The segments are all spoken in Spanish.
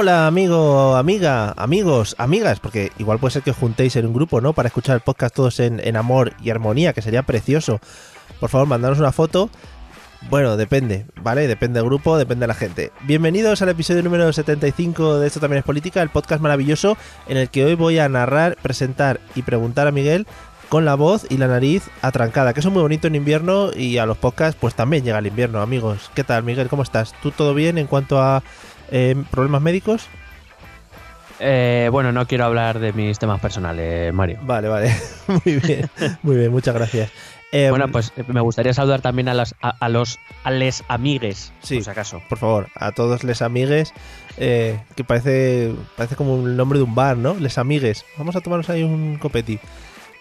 Hola amigo, amiga, amigos, amigas, porque igual puede ser que juntéis en un grupo, ¿no? Para escuchar el podcast todos en, en amor y armonía, que sería precioso. Por favor, mandaros una foto. Bueno, depende, ¿vale? Depende del grupo, depende de la gente. Bienvenidos al episodio número 75 de Esto también es política, el podcast maravilloso en el que hoy voy a narrar, presentar y preguntar a Miguel con la voz y la nariz atrancada, que es muy bonito en invierno y a los podcasts pues también llega el invierno, amigos. ¿Qué tal, Miguel? ¿Cómo estás? ¿Tú todo bien en cuanto a eh, problemas médicos? Eh, bueno, no quiero hablar de mis temas personales, Mario. Vale, vale. Muy bien, muy bien, muchas gracias. Eh, bueno, pues eh, me gustaría saludar también a, las, a, a los a les amigues, Sí. por si acaso. por favor, a todos les amigues, eh, que parece parece como el nombre de un bar, ¿no? Les amigues. Vamos a tomarnos ahí un copeti.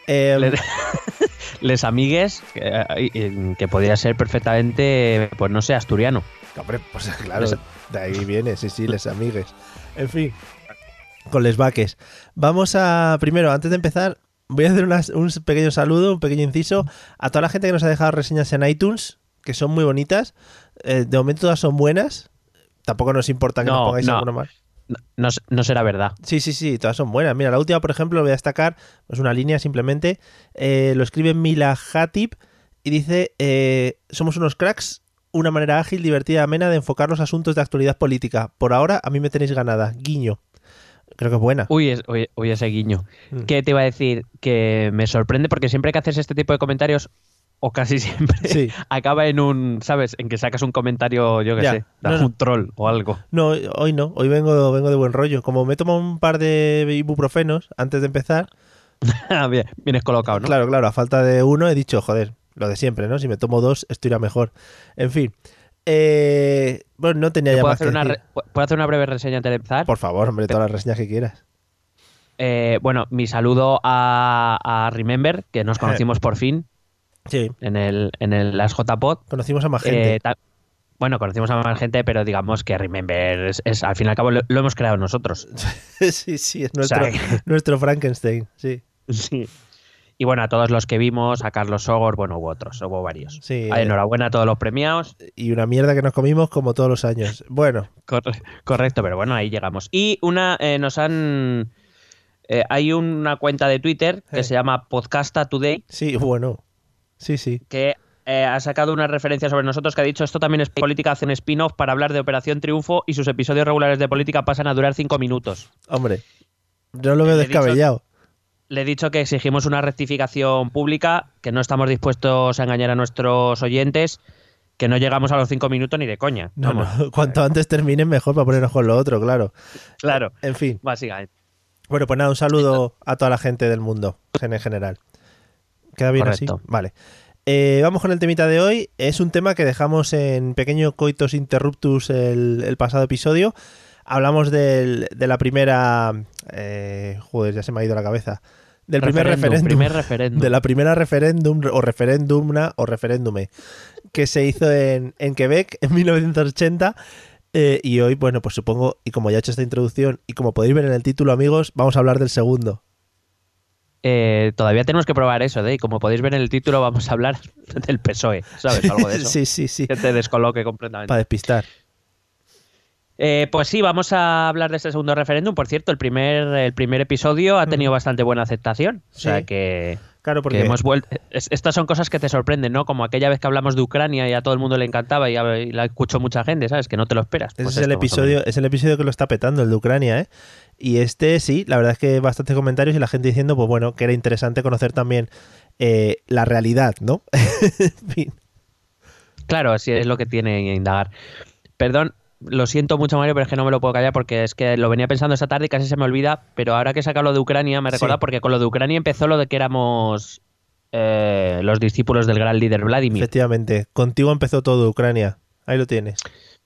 Eh, Le- les amigues, que, eh, que podría ser perfectamente, pues no sé, asturiano. hombre, pues claro, Les- de ahí viene, sí, sí, les amigues. En fin, con les vaques. Vamos a, primero, antes de empezar, voy a hacer unas- un pequeño saludo, un pequeño inciso a toda la gente que nos ha dejado reseñas en iTunes, que son muy bonitas. Eh, de momento todas son buenas. Tampoco nos importa que No, nos pongáis no. alguna más. No, no, será verdad. Sí, sí, sí, todas son buenas. Mira, la última, por ejemplo, lo voy a destacar, es una línea simplemente. eh, lo escribe Mila Hatip y dice: eh, Somos unos cracks, una manera ágil, divertida y amena de enfocar los asuntos de actualidad política. Por ahora, a mí me tenéis ganada. Guiño. Creo que es buena. Uy, es- uy, uy, ese guiño. Mm. ¿Qué te iba a decir? Que me sorprende porque siempre que haces este tipo de comentarios, o casi siempre, Sí. acaba en un, ¿sabes? En que sacas un comentario, yo qué sé, no. un troll o algo. No, hoy no, hoy vengo, vengo de buen rollo. Como me he tomado un par de ibuprofenos antes de empezar, Ah, Bien, vienes colocado, ¿no? Claro, claro, a falta de uno he dicho, joder, lo de siempre, ¿no? Si me tomo dos, esto irá mejor. En fin. Eh, bueno, no tenía ya ¿Puedo más que una decir. ¿Puedo hacer una breve reseña antes de empezar? Por favor, hombre, todas las reseñas que quieras. Eh, bueno, mi saludo a, a Remember, que nos conocimos por fin Sí, en el, en el Las Pod. conocimos a más gente. Eh, bueno, conocimos a más gente, pero digamos que Remember es, es- al fin y al cabo lo, lo hemos creado nosotros. sí, sí, es nuestro, o sea, nuestro Frankenstein, sí. Sí. Y bueno, a todos los que vimos, a Carlos Sogor, bueno, hubo otros, hubo varios. Sí, eh, Enhorabuena a todos los premiados. y una mierda que nos comimos como todos los años. Bueno, Corre- correcto, pero bueno, ahí llegamos. Y una, eh, nos han... eh, hay una cuenta de Twitter que Eh. se llama Podcasta Today, sí, bueno. Sí, sí. que eh, ha sacado una referencia sobre nosotros que ha dicho esto también es política, hacen spin-off para hablar de Operación Triunfo y sus episodios regulares de política pasan a durar cinco minutos. Hombre, yo lo veo descabellado. Le he dicho que exigimos una rectificación pública, que no estamos dispuestos a engañar a nuestros oyentes, que no llegamos a los cinco minutos ni de coña. No, Vamos, no, cuanto antes terminen, mejor para ponernos con lo otro, claro. Claro, En fin. básicamente. Bueno, pues nada, un saludo a toda la gente del mundo, en general. ¿Queda bien Correcto. así? Vale. Eh, vamos con el temita de hoy. Es un tema que dejamos en pequeño coitos interruptus el, el pasado episodio. Hablamos del- de la primera... Eh, joder, ya se me ha ido la cabeza. Del primer Referéndum, primer referéndum. De la primera referéndum o referéndumna o referéndume que se hizo en, en Quebec en 1980. eh, y hoy, bueno, pues supongo, y como ya he hecho esta introducción, y como podéis ver en el título, amigos, vamos a hablar del segundo. Eh, todavía tenemos que probar eso, ¿eh? Y como podéis ver en el título, vamos a hablar del PSOE, ¿sabes? Algo de eso. sí, sí, sí. Que te descoloque completamente. Para despistar. Eh, pues sí, vamos a hablar de este segundo referéndum. Por cierto, el primer, el primer episodio ha tenido bastante buena aceptación. O sea Sí. que, Claro, porque Que hemos vuelto. es- estas son cosas que te sorprenden, ¿no? Como aquella vez que hablamos de Ucrania y a todo el mundo le encantaba y, a- y la escuchó mucha gente, ¿sabes? Que no te lo esperas. ese Pues es el esto, episodio, es el episodio que lo está petando, el de Ucrania, ¿eh? Y este sí, la verdad es que bastantes comentarios y la gente diciendo, pues bueno, que era interesante conocer también eh, la realidad, ¿no? en fin. Claro, así es lo que tiene que indagar. Perdón, lo siento mucho, Mario, pero es que no me lo puedo callar porque es que lo venía pensando esta tarde y casi se me olvida. Pero ahora que saca lo de Ucrania, me recuerda Sí. porque con lo de Ucrania empezó lo de que éramos eh, los discípulos del gran líder Vladimir. Efectivamente, contigo empezó todo Ucrania. Ahí lo tienes.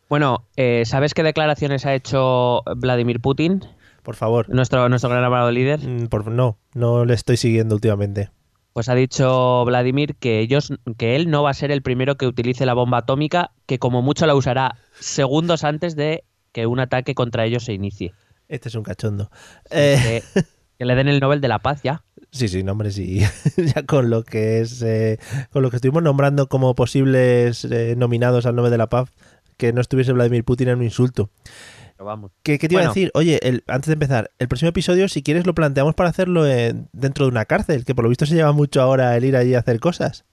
Bueno, eh, ¿sabes qué declaraciones ha hecho Vladimir Putin, Por favor. nuestro, nuestro gran amado líder? Mm, por- no, no le estoy siguiendo últimamente. Pues ha dicho Vladimir que ellos, que él no va a ser el primero que utilice la bomba atómica, que como mucho la usará segundos antes de que un ataque contra ellos se inicie. Este es un cachondo. Eh, Que, que le den el Nobel de la Paz ya. sí, sí, no, hombre, sí. ya con lo que es. eh, con lo que estuvimos nombrando como posibles eh, nominados al Nobel de la Paz, que no estuviese Vladimir Putin era un insulto. Pero vamos. ¿Qué, qué te iba a decir? Oye, el- antes de empezar, el próximo episodio, si quieres, lo planteamos para hacerlo en- dentro de una cárcel, que por lo visto se lleva mucho ahora el ir allí a hacer cosas.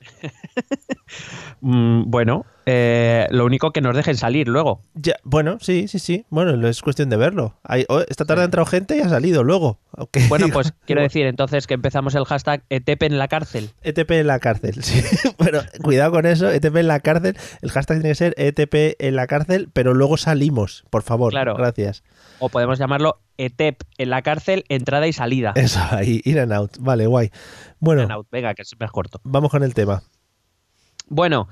Mm, bueno, eh, lo único que nos dejen salir luego. Ya, bueno, sí, sí, sí. Bueno, es cuestión de verlo. Hay- oh, esta tarde ha entrado gente y ha salido luego. Bueno, pues quiero decir entonces que empezamos el hashtag ETEP en la cárcel. ETP en la cárcel, sí. Pero cuidado con eso, ETP en la cárcel. El hashtag tiene que ser ETP en la cárcel, pero luego salimos, por favor. Claro. Gracias. O podemos llamarlo ETEP en la cárcel, entrada y salida. Eso, ahí, in and out. Vale, guay. Bueno, In and out, Venga, que es más corto. vamos con el tema. Bueno,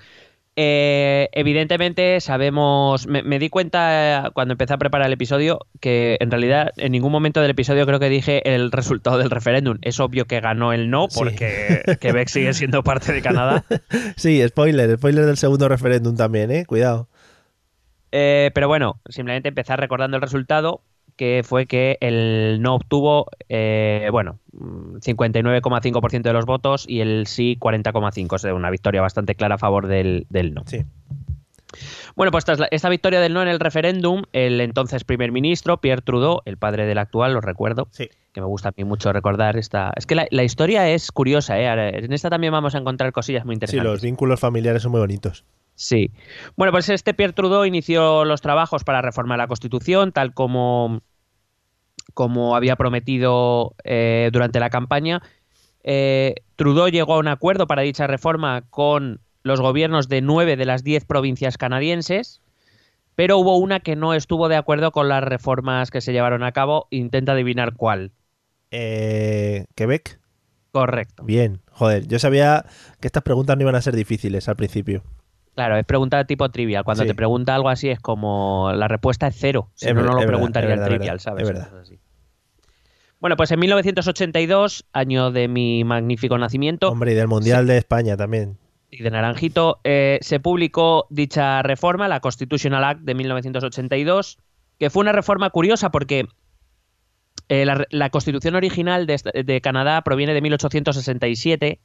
eh, evidentemente sabemos, me, me di cuenta eh, cuando empecé a preparar el episodio que en realidad en ningún momento del episodio creo que dije el resultado del referéndum. Es obvio que ganó el no Sí. porque Quebec sigue siendo parte de Canadá. Sí, spoiler, spoiler del segundo referéndum también, ¿eh? Cuidado. Eh, pero bueno, simplemente empezar recordando el resultado que fue que el no obtuvo, eh, bueno, mm, 59,5% de los votos y el sí 40,5%, o sea, una victoria bastante clara a favor del, del no. Sí. Bueno, pues tras la- esta victoria del no en el referéndum, el entonces primer ministro, Pierre Trudeau, el padre del actual, lo recuerdo, Sí. que me gusta a mí mucho recordar esta... Es que la, la historia es curiosa, ¿eh? En esta también vamos a encontrar cosillas muy Sí, interesantes. los vínculos familiares son muy bonitos. Sí. Bueno, pues este Pierre Trudeau inició los trabajos para reformar la Constitución, tal como, como había prometido eh, durante la campaña. Eh, Trudeau llegó a un acuerdo para dicha reforma con los gobiernos de nueve de las diez provincias canadienses, pero hubo una que no estuvo de acuerdo con las reformas que se llevaron a cabo. Intenta adivinar cuál. Eh, ¿Quebec? Correcto. Bien. Joder, yo sabía que estas preguntas no iban a ser difíciles al principio. Claro, es pregunta de tipo trivial. Cuando Sí. te pregunta algo así es como la respuesta es cero. Si Es no, no lo verdad, preguntaría en verdad, trivial, es ¿sabes? verdad, es verdad. Así. Bueno, pues en 1982, año de mi magnífico nacimiento, Hombre, y del Mundial de España también. y de Naranjito, eh, se publicó dicha reforma, la Constitutional Act de 1982, que fue una reforma curiosa porque eh, la, la constitución original de Canadá proviene de 1867,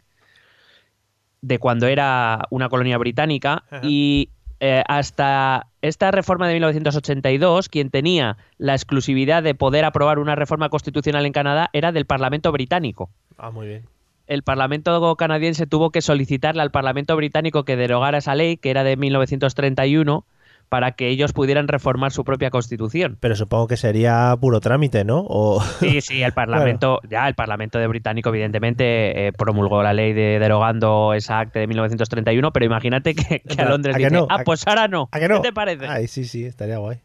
de cuando era una colonia británica, Ajá. y eh, hasta esta reforma de 1982, quien tenía la exclusividad de poder aprobar una reforma constitucional en Canadá era del Parlamento británico Ah, muy bien. el Parlamento canadiense tuvo que solicitarle al Parlamento británico que derogara esa ley, que era de 1931, para que ellos pudieran reformar su propia constitución. Pero supongo que sería puro trámite, ¿no? O... Sí, sí, el Parlamento, ya el Parlamento de británico evidentemente eh, promulgó la ley de derogando esa acta de 1931, pero imagínate que, que a Londres ¿A que dice, no? ah, ¿A- pues ahora no. ¿A que no? ¿Qué te parece? Ay, sí, sí, estaría guay.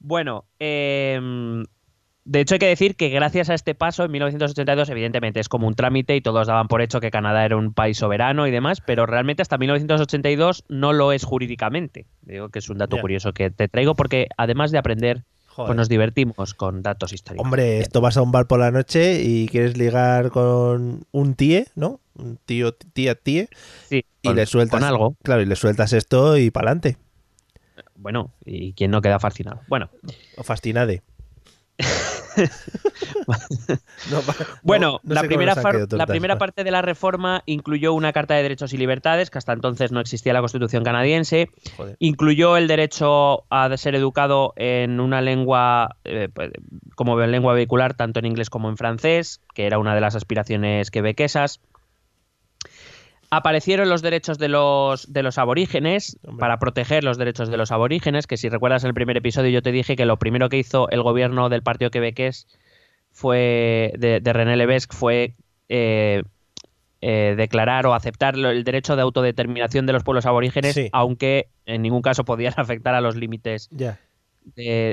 Bueno, eh, de hecho hay que decir que gracias a este paso en 1982 evidentemente es como un trámite y todos daban por hecho que Canadá era un país soberano y demás, pero realmente hasta 1982 no lo es jurídicamente. Digo que es un dato curioso que te traigo porque además de aprender, Joder. pues nos divertimos con datos históricos. Hombre, esto vas a un bar por la noche y quieres ligar con un tíe, ¿no? Un tío, tía, tíe, Sí, y con- le sueltas. con algo. Claro, y le sueltas esto y pa'lante. Bueno, y quién no queda fascinado. Bueno, O fascinade. No, pa- no- Bueno, no la, primera la primera parte de la reforma incluyó una Carta de Derechos y Libertades, que hasta entonces no existía en la Constitución canadiense. Joder. Incluyó el derecho a ser educado en una lengua eh, pues, como lengua vehicular tanto en inglés como en francés, que era una de las aspiraciones quebequesas. Aparecieron los derechos de los, de los aborígenes Hombre. para proteger los derechos de los aborígenes, que si recuerdas el primer episodio yo te dije que lo primero que hizo el gobierno del partido quebequés fue de, de René Levesque fue eh, eh, declarar o aceptar el derecho de autodeterminación de los pueblos aborígenes, Sí. aunque en ningún caso podían afectar a los límites de-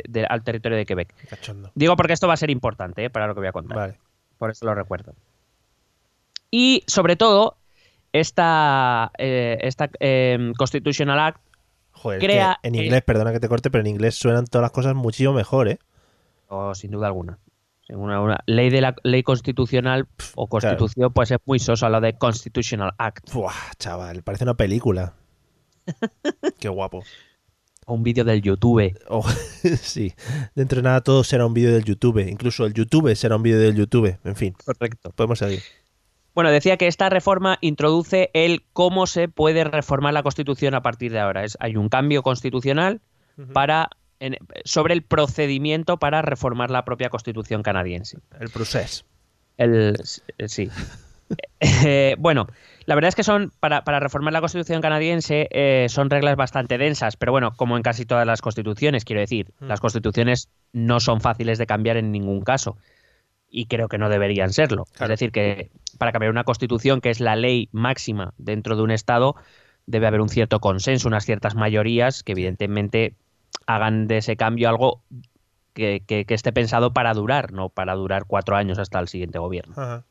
de- al territorio de Quebec. cachondo. Digo porque esto va a ser importante ¿eh? para lo que voy a contar. Vale. Por eso lo recuerdo. Y sobre todo, esta, eh, esta eh, Constitutional Act Joder, es Crea- que en eh, inglés, perdona que te corte, pero en inglés suenan todas las cosas muchísimo mejor, ¿eh? o sin duda alguna. Sin una, una ley de la ley constitucional o constitución puede ser muy sosa lo de Constitutional Act Buah, chaval, parece una película. Qué guapo. o un vídeo del YouTube. Oh, sí, dentro de nada todo será un vídeo del YouTube. Incluso el YouTube será un vídeo del YouTube. En fin, Correcto. podemos seguir. Bueno, decía que esta reforma introduce el cómo se puede reformar la Constitución a partir de ahora. Es, hay un cambio constitucional para en- sobre el procedimiento para reformar la propia Constitución canadiense. El procés. El, sí. Eh, bueno, la verdad es que son, para, para reformar la constitución canadiense, eh, son reglas bastante densas, pero bueno, como en casi todas las constituciones, quiero decir, las constituciones no son fáciles de cambiar en ningún caso. Y creo que no deberían serlo. Claro. Es decir, que para cambiar una constitución, que es la ley máxima dentro de un Estado, debe haber un cierto consenso, unas ciertas mayorías que evidentemente hagan de ese cambio algo que, que- que esté pensado para durar, no para durar cuatro años hasta el siguiente gobierno. Ajá.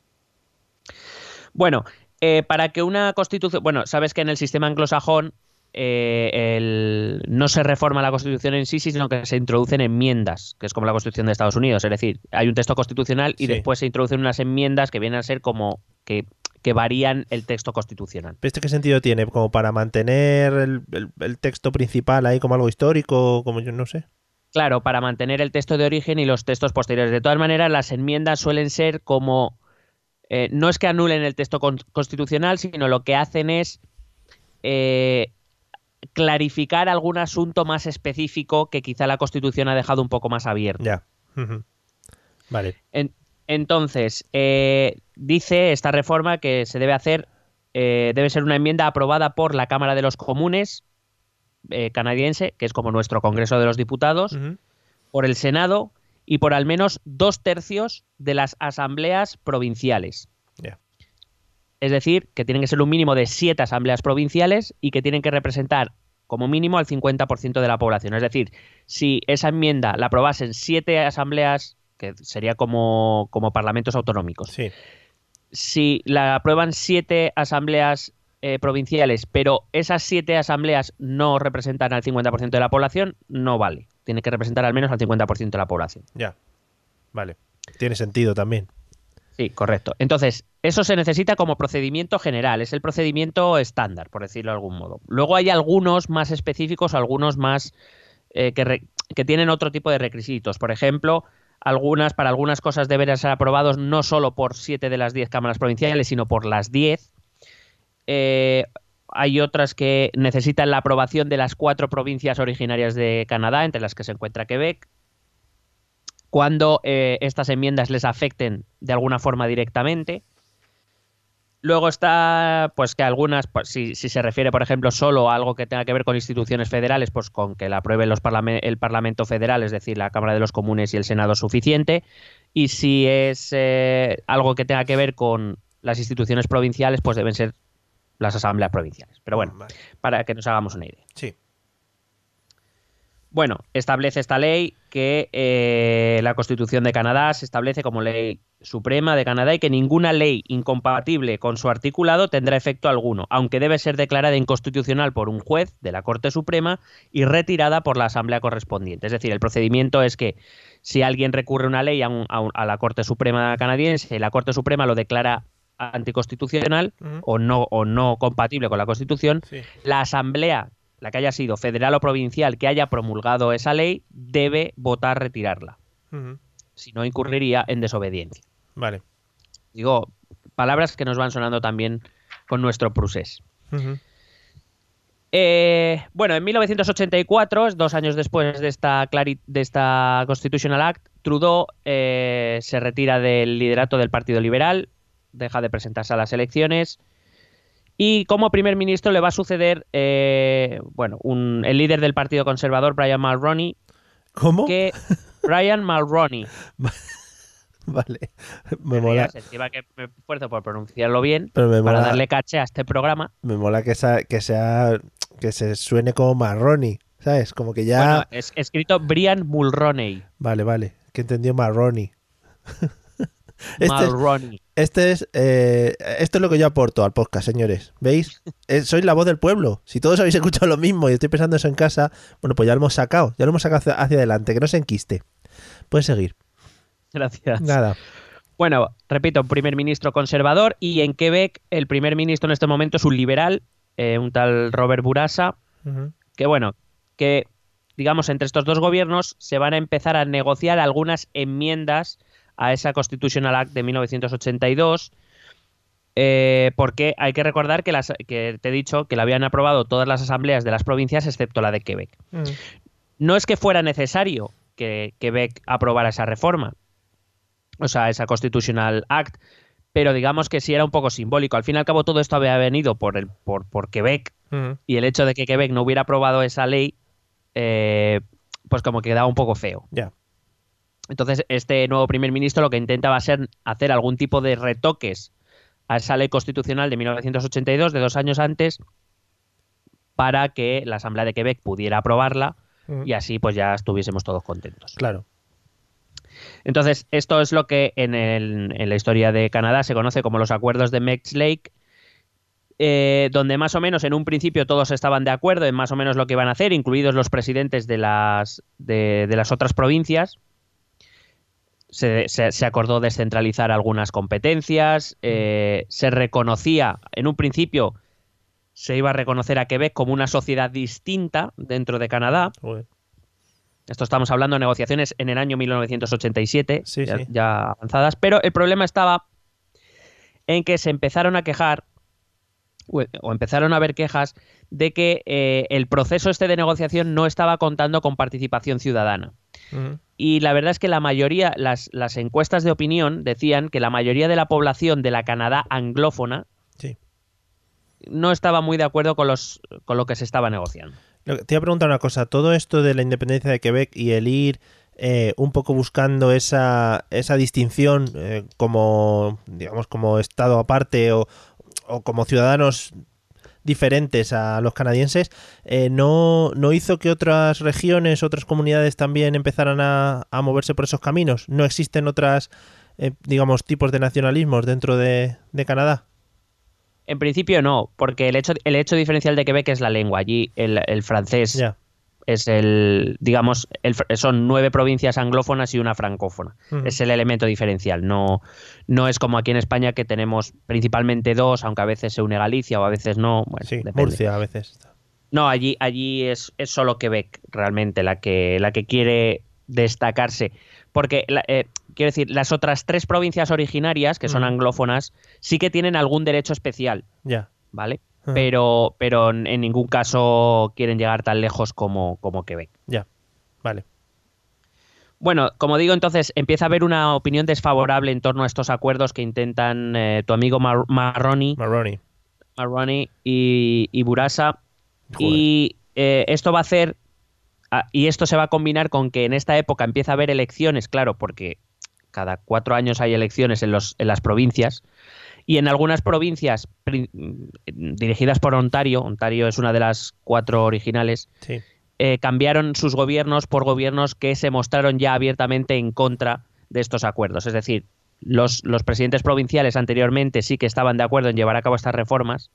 Bueno, eh, para que una constitución. Bueno, sabes que en el sistema anglosajón eh, el- no se reforma la constitución en sí, sino que se introducen enmiendas, que es como la constitución de Estados Unidos. Es decir, hay un texto constitucional y Sí. después se introducen unas enmiendas que vienen a ser como que, que varían el texto constitucional. ¿Pero ¿Este qué sentido tiene? ¿Como para mantener el, el- el texto principal ahí como algo histórico? Como yo no sé. Claro, para mantener el texto de origen y los textos posteriores. De todas maneras, las enmiendas suelen ser como. eh, no es que anulen el texto con- constitucional, sino lo que hacen es eh, clarificar algún asunto más específico que quizá la Constitución ha dejado un poco más abierto. Ya. Vale. En- entonces, eh, dice esta reforma que se debe hacer, eh, debe ser una enmienda aprobada por la Cámara de los Comunes eh, canadiense, que es como nuestro Congreso de los Diputados, por el Senado y por al menos dos tercios de las asambleas provinciales. Ya. Es decir, que tienen que ser un mínimo de siete asambleas provinciales y que tienen que representar como mínimo al 50% de la población. Es decir, si esa enmienda la aprobasen siete asambleas, que sería como, como parlamentos autonómicos, Sí. si la aprueban siete asambleas eh, provinciales, pero esas siete asambleas no representan al 50% de la población, no vale. Tiene que representar al menos al 50% de la población. Ya. Vale. Tiene sentido también. Sí, correcto. Entonces, eso se necesita como procedimiento general, es el procedimiento estándar, por decirlo de algún modo. Luego hay algunos más específicos, algunos más eh, que, re- que tienen otro tipo de requisitos. Por ejemplo, algunas, para algunas cosas deberían ser aprobados no solo por siete de las diez cámaras provinciales, sino por las diez. Eh, hay otras que necesitan la aprobación de las cuatro provincias originarias de Canadá, entre las que se encuentra Quebec cuando eh, estas enmiendas les afecten de alguna forma directamente. Luego está, pues que algunas, pues, si, si se refiere, por ejemplo, solo a algo que tenga que ver con instituciones federales, pues con que la apruebe los parlame- el Parlamento Federal, es decir, la Cámara de los Comunes y el Senado es suficiente. Y si es eh, algo que tenga que ver con las instituciones provinciales, pues deben ser las asambleas provinciales. Pero bueno, Vale. para que nos hagamos una idea. Sí. Bueno, establece esta ley que eh, la Constitución de Canadá se establece como ley suprema de Canadá y que ninguna ley incompatible con su articulado tendrá efecto alguno, aunque debe ser declarada inconstitucional por un juez de la Corte Suprema y retirada por la Asamblea correspondiente. Es decir, el procedimiento es que si alguien recurre una ley a, un- a un- a la Corte Suprema canadiense y la Corte Suprema lo declara anticonstitucional o no o no compatible con la Constitución, Sí. la asamblea, la que haya sido federal o provincial que haya promulgado esa ley, debe votar retirarla. Si no, incurriría en desobediencia. Vale. Digo, palabras que nos van sonando también con nuestro procés. Eh, bueno, en 1984, dos años después de esta, clari- de esta Constitutional Act, Trudeau eh, se retira del liderato del Partido Liberal, deja de presentarse a las elecciones y como primer ministro le va a suceder, eh, bueno, un- el líder del Partido Conservador, Brian Mulroney, ¿Cómo? que Brian Mulroney, Vale. Me mola, encima que me esfuerzo por pronunciarlo bien pero me para darle caché a este programa. me mola que, sea, que sea que se suene como Marroni, ¿sabes? Como que ya Bueno, es escrito Brian Mulroney. Vale, vale, que entendió Marroni. este es, este es eh, esto es lo que yo aporto al podcast, señores. ¿Veis? Eh, soy la voz del pueblo. Si todos habéis escuchado lo mismo y estoy pensando eso en casa, bueno, pues ya lo hemos sacado, ya lo hemos sacado hacia, hacia adelante, que no se enquiste. Puedes seguir. Gracias. Nada. Bueno, repito, primer ministro conservador y en Quebec el primer ministro en este momento es un liberal, eh, un tal Robert Burasa, Ujú. que bueno, que digamos entre estos dos gobiernos se van a empezar a negociar algunas enmiendas a esa Constitutional Act de 1982. eh, porque hay que recordar que, las, que te he dicho que la habían aprobado todas las asambleas de las provincias excepto la de Quebec. No es que fuera necesario que Quebec aprobara esa reforma, o sea, esa Constitutional Act, pero digamos que sí era un poco simbólico. Al fin y al cabo todo esto había venido por, el, por, por Quebec Ujú. y el hecho de que Quebec no hubiera aprobado esa ley, eh, pues como que quedaba un poco feo. Ya. Entonces, este nuevo primer ministro lo que intenta va a ser hacer algún tipo de retoques a esa ley constitucional de 1982, de dos años antes, para que la Asamblea de Quebec pudiera aprobarla Ujú. y así pues ya estuviésemos todos contentos. Claro. Entonces, esto es lo que en, el- en la historia de Canadá se conoce como los acuerdos de Mex Lake, eh, donde más o menos en un principio todos estaban de acuerdo en más o menos lo que iban a hacer, incluidos los presidentes de las, de, de las otras provincias. Se, se- se acordó descentralizar algunas competencias, eh, se reconocía, en un principio se iba a reconocer a Quebec como una sociedad distinta dentro de Canadá, esto estamos hablando de negociaciones en el año 1987, Sí, ya, sí. ya avanzadas, pero el problema estaba en que se empezaron a quejar o o empezaron a haber quejas de que eh, el proceso este de negociación no estaba contando con participación ciudadana. Y la verdad es que la mayoría, las, las encuestas de opinión decían que la mayoría de la población de la Canadá anglófona Sí. no estaba muy de acuerdo con, los, con lo que se estaba negociando. Te iba a preguntar una cosa. Todo esto de la independencia de Quebec y el ir eh, un poco buscando esa, esa distinción eh, como, digamos, como Estado aparte o, o como ciudadanos diferentes a los canadienses, eh, no, no hizo que otras regiones, otras comunidades también empezaran a, a moverse por esos caminos. No existen otras, eh, digamos, tipos de nacionalismos dentro de, de Canadá. En principio no, porque el hecho, el hecho diferencial de Quebec es la lengua. Allí el, el francés. Es el, digamos, el son nueve provincias anglófonas y una francófona. Es el elemento diferencial. No, no es como aquí en España que tenemos principalmente dos, aunque a veces se une Galicia o a veces no. Bueno, Sí, depende. Murcia a veces. No, allí, allí es, es solo Quebec realmente la que, la que quiere destacarse. Porque, eh, quiero decir, las otras tres provincias originarias, que son anglófonas, sí que tienen algún derecho especial, Ya. ¿vale? Ajá. Pero, pero en ningún caso quieren llegar tan lejos como, como Quebec. Ya. Vale. Bueno, como digo, entonces empieza a haber una opinión desfavorable en torno a estos acuerdos que intentan eh, tu amigo Mar- Marroni, Marroni. Marroni y, y Burasa. Joder. Y eh, esto va a hacer, ah, y esto se va a combinar con que en esta época empieza a haber elecciones, claro, porque cada cuatro años hay elecciones en, los, en las provincias. Y en algunas provincias mm, dirigidas por Ontario, Ontario es una de las cuatro originales, Sí. eh, cambiaron sus gobiernos por gobiernos que se mostraron ya abiertamente en contra de estos acuerdos. Es decir, los, los presidentes provinciales anteriormente sí que estaban de acuerdo en llevar a cabo estas reformas,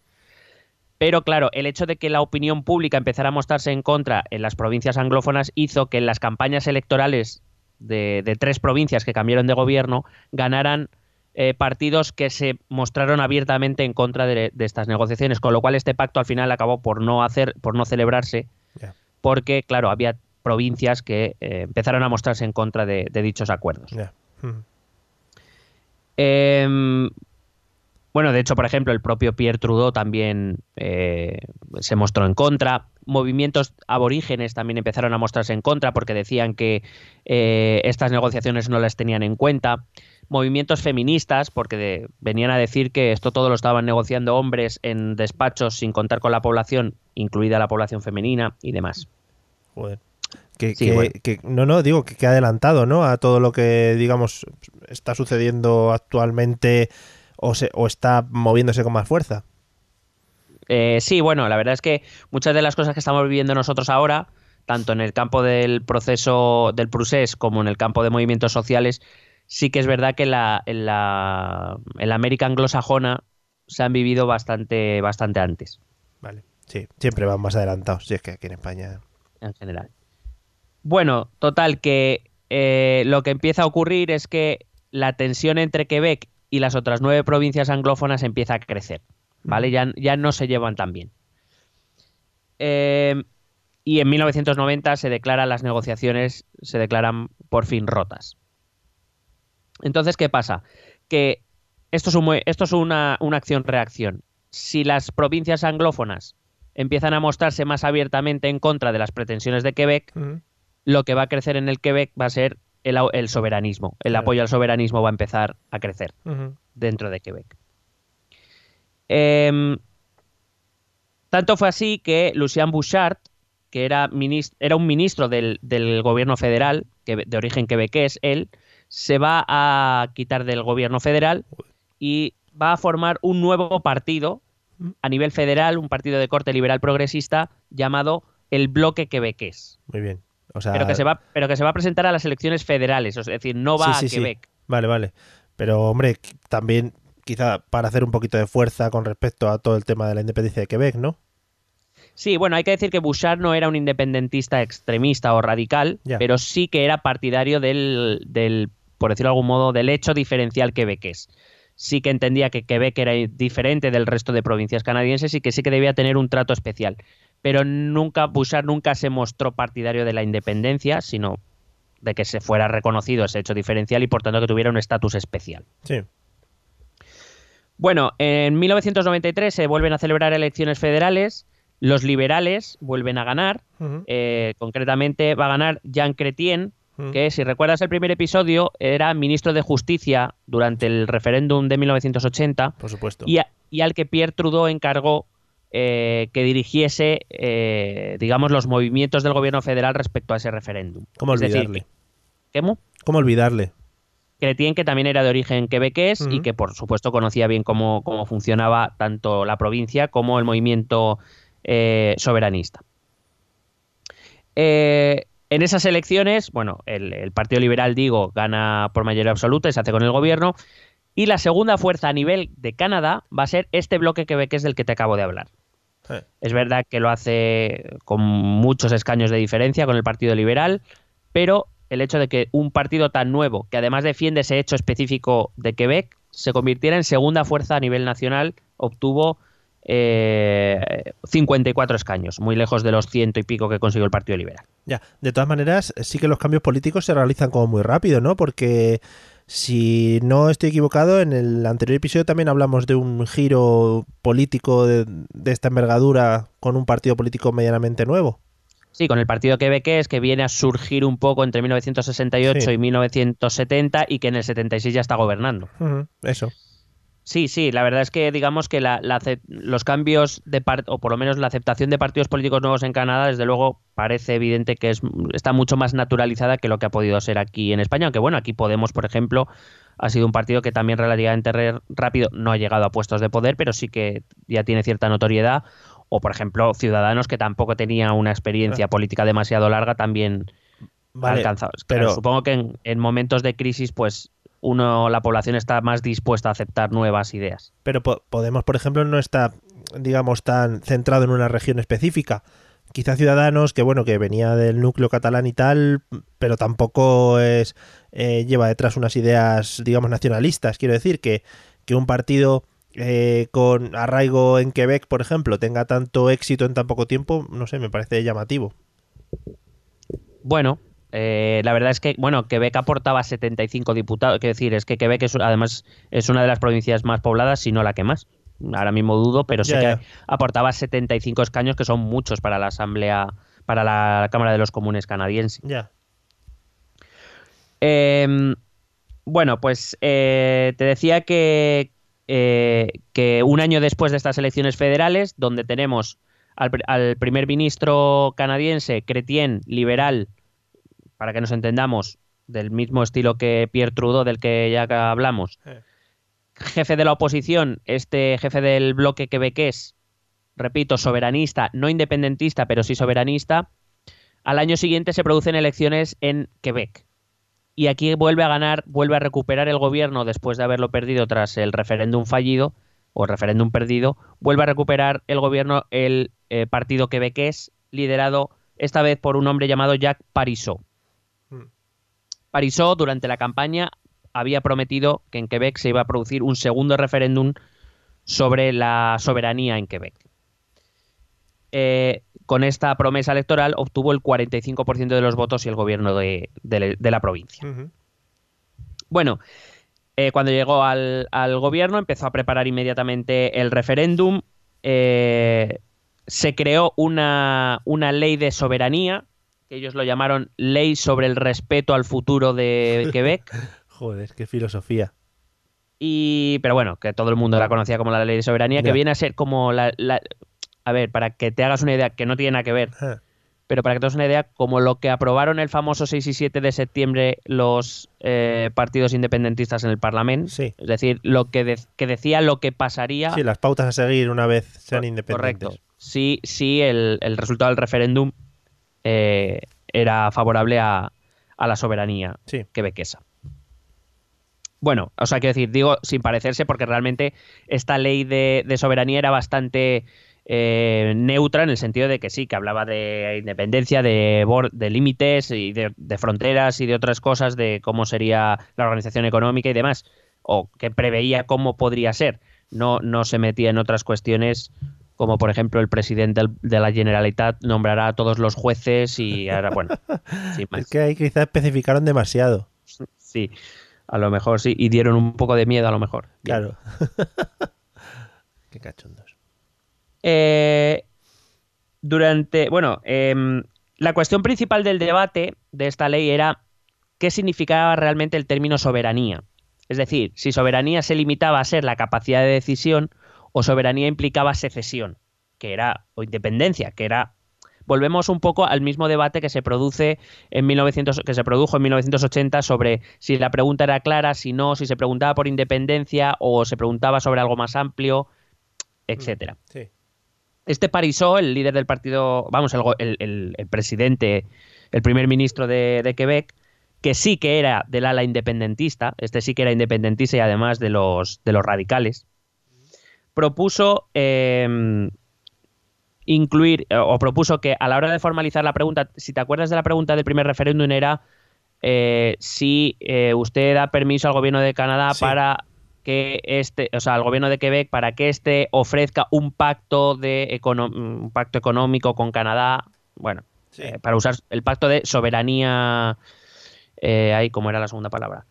pero claro, el hecho de que la opinión pública empezara a mostrarse en contra en las provincias anglófonas hizo que en las campañas electorales de, de tres provincias que cambiaron de gobierno ganaran eh, partidos que se mostraron abiertamente en contra de, de estas negociaciones, con lo cual este pacto al final acabó por no hacer, por no celebrarse porque, claro, había provincias que eh, empezaron a mostrarse en contra de, de dichos acuerdos. Em, Bueno, de hecho, por ejemplo, el propio Pierre Trudeau también eh, se mostró en contra. Movimientos aborígenes también empezaron a mostrarse en contra porque decían que eh, estas negociaciones no las tenían en cuenta. Movimientos feministas, porque de- venían a decir que esto todo lo estaban negociando hombres en despachos sin contar con la población, incluida la población femenina y demás. Joder. Que, Sí, que- bueno. que- no, no, digo que, que ha adelantado, ¿no? A todo lo que, digamos, está sucediendo actualmente o, se, o está moviéndose con más fuerza. Eh, sí, bueno, la verdad es que muchas de las cosas que estamos viviendo nosotros ahora, tanto en el campo del proceso del procés como en el campo de movimientos sociales, sí que es verdad que la, en, la, en la América anglosajona se han vivido bastante, bastante antes, Vale. Sí, siempre van más adelantados. Si es que aquí en España. en general. Bueno, total, que eh, lo que empieza a ocurrir es que la tensión entre Quebec y las otras nueve provincias anglófonas empieza a crecer, ¿vale? Ya, ya no se llevan tan bien. Eh, y en 1990 se declaran las negociaciones, se declaran por fin rotas. Entonces, ¿qué pasa? Que esto es, un mue- esto es una, una acción-reacción. Si las provincias anglófonas empiezan a mostrarse más abiertamente en contra de las pretensiones de Quebec, lo que va a crecer en el Quebec va a ser el, soberanismo. El apoyo al soberanismo va a empezar a crecer dentro de Quebec. Em, tanto fue así que Lucien Bouchard, que era, un ministro del, del gobierno federal, que, de origen quebequés, él, se va a quitar del gobierno federal y va a formar un nuevo partido a nivel federal, un partido de corte liberal progresista llamado el Bloque Quebequés. Muy bien. O sea, Pero que, se va, pero que se va a presentar a las elecciones federales, es decir, no va sí, sí, a sí. Quebec. Vale, vale. Pero, hombre, también quizá para hacer un poquito de fuerza con respecto a todo el tema de la independencia de Quebec, ¿no? Sí, bueno, hay que decir que Bouchard no era un independentista extremista o radical, Ya. pero sí que era partidario del, del, por decirlo de algún modo, del hecho diferencial quebequés. Sí que entendía que Quebec era diferente del resto de provincias canadienses y que sí que debía tener un trato especial. Pero nunca, Bouchard nunca se mostró partidario de la independencia, sino de que se fuera reconocido ese hecho diferencial y por tanto que tuviera un estatus especial. Sí. Bueno, en 1993 se vuelven a celebrar elecciones federales, los liberales vuelven a ganar, eh, concretamente va a ganar Jean Chrétien, Ujú. que si recuerdas el primer episodio era ministro de Justicia durante el referéndum de 1980 Por supuesto. y, a- y al que Pierre Trudeau encargó eh, que dirigiese, eh, digamos, los movimientos del gobierno federal respecto a ese referéndum. ¿Cómo Es decir, olvidarle? que- ¿cómo? ¿Cómo olvidarle? Chrétien, que también era de origen quebequés y que, por supuesto, conocía bien cómo, cómo funcionaba tanto la provincia como el movimiento eh, soberanista. Eh, en esas elecciones, bueno, el, el Partido Liberal, digo, gana por mayoría absoluta y se hace con el gobierno. Y la segunda fuerza a nivel de Canadá va a ser este bloque quebequés del que te acabo de hablar. Es verdad que lo hace con muchos escaños de diferencia con el Partido Liberal, pero el hecho de que un partido tan nuevo, que además defiende ese hecho específico de Quebec, se convirtiera en segunda fuerza a nivel nacional, obtuvo eh, 54 escaños, muy lejos de los ciento y pico que consiguió el Partido Liberal. Ya, de todas maneras, sí que los cambios políticos se realizan como muy rápido, ¿no? Porque si no estoy equivocado, en el anterior episodio también hablamos de un giro político de, de esta envergadura con un partido político medianamente nuevo. Sí, con el partido quebequés que viene a surgir un poco entre 1968 Sí. y 1970 y que en el 76 ya está gobernando. Eso. Sí, sí, la verdad es que digamos que la- los cambios de o por lo menos la aceptación de partidos políticos nuevos en Canadá, desde luego parece evidente que es, está mucho más naturalizada que lo que ha podido ser aquí en España. Aunque bueno, aquí Podemos, por ejemplo, ha sido un partido que también relativamente re- rápido no ha llegado a puestos de poder, pero sí que ya tiene cierta notoriedad. O por ejemplo, Ciudadanos, que tampoco tenía una experiencia política demasiado larga, también Vale, alcanzado. pero- supongo que en, en momentos de crisis, pues uno, la población está más dispuesta a aceptar nuevas ideas. Pero Po- Podemos, por ejemplo, no está, digamos, tan centrado en una región específica. Quizá Ciudadanos, que bueno, que venía del núcleo catalán y tal, pero tampoco es eh, lleva detrás unas ideas, digamos, nacionalistas. Quiero decir que, que un partido eh, con arraigo en Quebec, por ejemplo, tenga tanto éxito en tan poco tiempo, no sé, me parece llamativo. Bueno, Eh, la verdad es que, bueno, Quebec aportaba 75 diputados. Quiero decir, es que Quebec es, además es una de las provincias más pobladas, si no la que más. Ahora mismo dudo, pero sé Ya, que aportaba 75 escaños, que son muchos para la Asamblea, para la Cámara de los Comunes canadiense. Ya. Eh, bueno, pues eh, te decía que, eh, que un año después de estas elecciones federales, donde tenemos al, al primer ministro canadiense, Chrétien, liberal, para que nos entendamos, del mismo estilo que Pierre Trudeau, del que ya hablamos, jefe de la oposición, este jefe del bloque quebequés, repito, soberanista, no independentista, pero sí soberanista, al año siguiente se producen elecciones en Quebec. Y aquí vuelve a ganar, vuelve a recuperar el gobierno después de haberlo perdido tras el referéndum fallido o referéndum perdido, vuelve a recuperar el gobierno el eh, partido quebequés, liderado esta vez por un hombre llamado Jacques Parizeau. Parizeau, durante la campaña, había prometido que en Quebec se iba a producir un segundo referéndum sobre la soberanía en Quebec. Eh, con esta promesa electoral obtuvo el 45% de los votos y el gobierno de, de- de la provincia. Bueno, eh, cuando llegó al, al gobierno empezó a preparar inmediatamente el referéndum. eh, se creó una, una ley de soberanía, que ellos lo llamaron Ley sobre el respeto al futuro de Quebec. Joder, qué filosofía. Y, pero bueno, que todo el mundo la conocía como la ley de soberanía, que Ya. viene a ser como la, la- A ver, para que te hagas una idea, que no tiene nada que ver, Ah, pero para que te hagas una idea, como lo que aprobaron el famoso 6 y 7 de septiembre los eh, partidos independentistas en el Parlamento, Sí. es decir, lo que, de- que decía lo que pasaría. Sí, las pautas a seguir una vez sean independientes. Correcto. Sí, sí, el, el resultado del referéndum eh, era favorable a, a la soberanía Sí. quebequesa. Bueno, o sea, quiero decir, digo sin parecerse porque realmente esta ley de, de soberanía era bastante eh, neutra en el sentido de que sí, que hablaba de independencia, de límites y de, de fronteras y de otras cosas, de cómo sería la organización económica y demás, o que preveía cómo podría ser. No, no se metía en otras cuestiones como por ejemplo el presidente de la Generalitat nombrará a todos los jueces y ahora, bueno, sin más. Es que ahí quizás especificaron demasiado. Sí, a lo mejor sí, y dieron un poco de miedo a lo mejor. Claro. qué cachondos. Eh, durante, bueno, em, la cuestión principal del debate de esta ley era qué significaba realmente el término soberanía. Es decir, si soberanía se limitaba a ser la capacidad de decisión o soberanía implicaba secesión, que era, o independencia, que era volvemos un poco al mismo debate que se produce en 1900, que se produjo en 1980 sobre si la pregunta era clara, si no, si se preguntaba por independencia o se preguntaba sobre algo más amplio, etcétera. Sí. Este Parisot, el líder del partido, vamos, el- el presidente, el primer ministro de, de Quebec, que sí que era del ala independentista, este sí que era independentista y además de los, de los radicales, propuso eh, incluir, o propuso que a la hora de formalizar la pregunta, si te acuerdas de la pregunta del primer referéndum, era eh, si eh, usted da permiso al gobierno de Canadá Sí. para que este, o sea, al gobierno de Quebec para que este ofrezca un pacto de un pacto económico con Canadá, bueno, Sí. eh, para usar el pacto de soberanía, ahí cómo era la segunda palabra,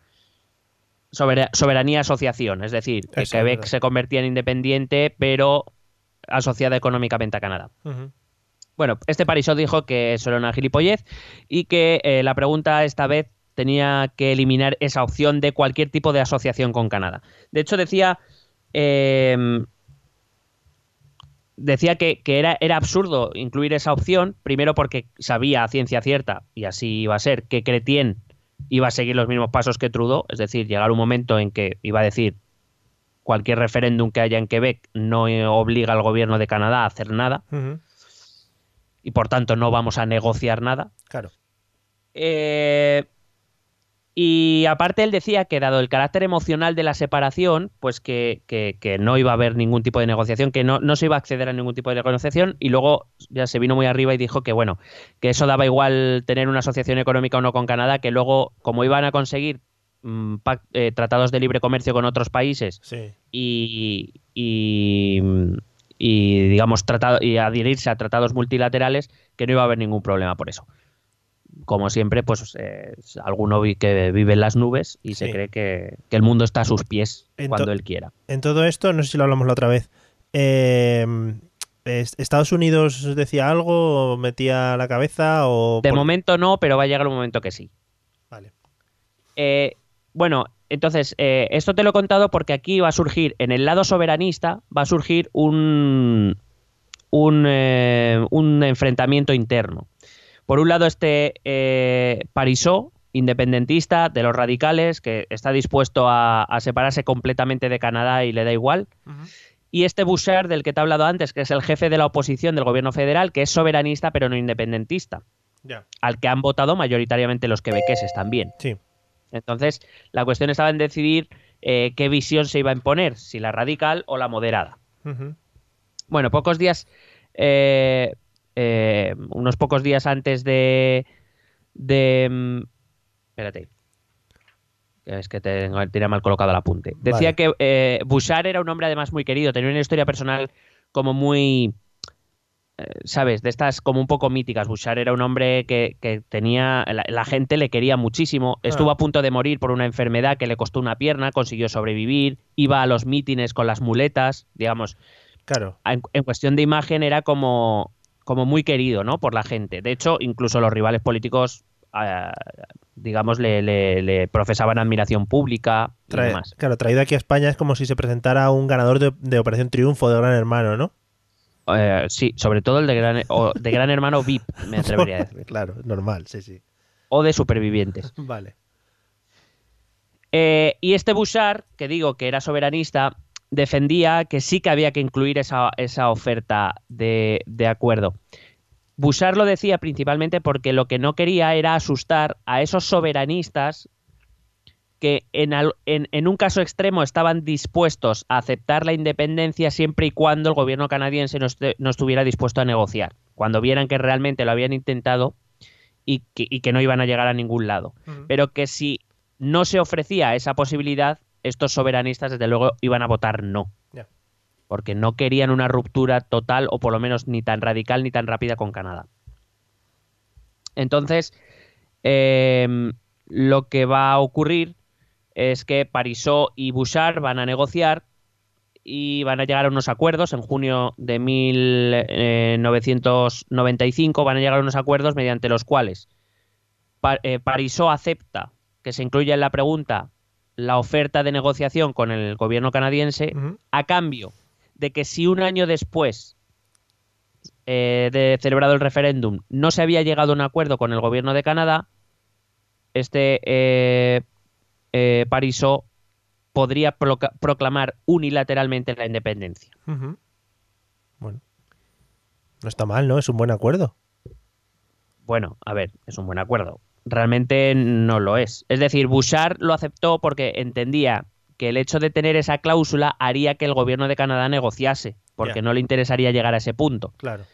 Sobera- soberanía asociación, es decir, que Eso, Quebec se convertía en independiente, pero asociada económicamente a Canadá. Bueno, este Parisot dijo que eso era una gilipollez y que eh, la pregunta esta vez tenía que eliminar esa opción de cualquier tipo de asociación con Canadá. De hecho, decía. eh, decía que, que era, era absurdo incluir esa opción, primero porque sabía a ciencia cierta, y así iba a ser, que Cretien iba a seguir los mismos pasos que Trudeau, es decir, llegar un momento en que iba a decir cualquier referéndum que haya en Quebec no obliga al gobierno de Canadá a hacer nada y por tanto no vamos a negociar nada. Claro. Eh, y aparte él decía que dado el carácter emocional de la separación, pues que, que- que no iba a haber ningún tipo de negociación, que no, no se iba a acceder a ningún tipo de negociación y luego ya se vino muy arriba y dijo que bueno, que eso daba igual tener una asociación económica o no con Canadá, que luego como iban a conseguir mm, eh, tratados de libre comercio con otros países Sí. y, y, y, digamos tratado y adherirse a tratados multilaterales que no iba a haber ningún problema por eso como siempre, pues eh, alguno vi- que vive en las nubes y se cree que, que el mundo está a sus pies cuando él quiera. En todo esto, no sé si lo hablamos la otra vez. eh, es- ¿Estados Unidos decía algo o metía la cabeza o De por- momento no, pero va a llegar un momento que sí. Vale. Eh, bueno, entonces, eh, esto te lo he contado porque aquí va a surgir, en el lado soberanista, va a surgir un, un, eh, un enfrentamiento interno. Por un lado, este eh, Parisot, independentista de los radicales, que está dispuesto a, a separarse completamente de Canadá y le da igual. Y este Bouchard, del que te he hablado antes, que es el jefe de la oposición del gobierno federal, que es soberanista pero no independentista, al que han votado mayoritariamente los quebequeses también. Sí. Entonces, la cuestión estaba en decidir eh, qué visión se iba a imponer, si la radical o la moderada. Bueno, pocos días, eh, eh, unos pocos días antes de... de mm, espérate. Es que tengo, tenía mal colocado el apunte. Decía Vale. que eh, Bouchard era un hombre además muy querido, tenía una historia personal como muy... eh, ¿Sabes? De estas como un poco míticas. Bouchard era un hombre que, que tenía... La, la gente le quería muchísimo. Estuvo Ah. a punto de morir por una enfermedad que le costó una pierna, consiguió sobrevivir, iba a los mítines con las muletas, digamos Claro. en, en cuestión de imagen era como, como muy querido, ¿no? Por la gente. De hecho, incluso los rivales políticos, ah, digamos, le, le- le profesaban admiración pública y Trae- demás. claro, traído aquí a España es como si se presentara un ganador de, de Operación Triunfo de Gran Hermano, ¿no? Eh, sí, sobre todo el de Gran, o de gran Hermano VIP, me atrevería a decir. claro, normal, sí, sí. O de Supervivientes. Vale. Eh, y este Bouchard, que digo que era soberanista, defendía que sí que había que incluir esa, esa oferta de, de acuerdo. Bouchard lo decía principalmente porque lo que no quería era asustar a esos soberanistas que en, al- en- en un caso extremo estaban dispuestos a aceptar la independencia siempre y cuando el gobierno canadiense no, esté- no estuviera dispuesto a negociar. Cuando vieran que realmente lo habían intentado y que- y que no iban a llegar a ningún lado pero que si no se ofrecía esa posibilidad, estos soberanistas desde luego iban a votar no. Porque no querían una ruptura total o por lo menos ni tan radical ni tan rápida con Canadá. Entonces, em, lo que va a ocurrir es que Parisot y Bouchard van a negociar y van a llegar a unos acuerdos en junio de 1995 van a llegar a unos acuerdos mediante los cuales eh, Parisot acepta que se incluya en la pregunta la oferta de negociación con el gobierno canadiense a cambio de que si un año después eh, de celebrado el referéndum no se había llegado a un acuerdo con el gobierno de Canadá, este eh, eh, Parisot podría proclamar unilateralmente la independencia. Bueno. No está mal, ¿no? Es un buen acuerdo. Bueno, a ver, es un buen acuerdo. Realmente no lo es. Es decir, Bouchard lo aceptó porque entendía que el hecho de tener esa cláusula haría que el gobierno de Canadá negociase, porque no le interesaría llegar a ese punto. Claro.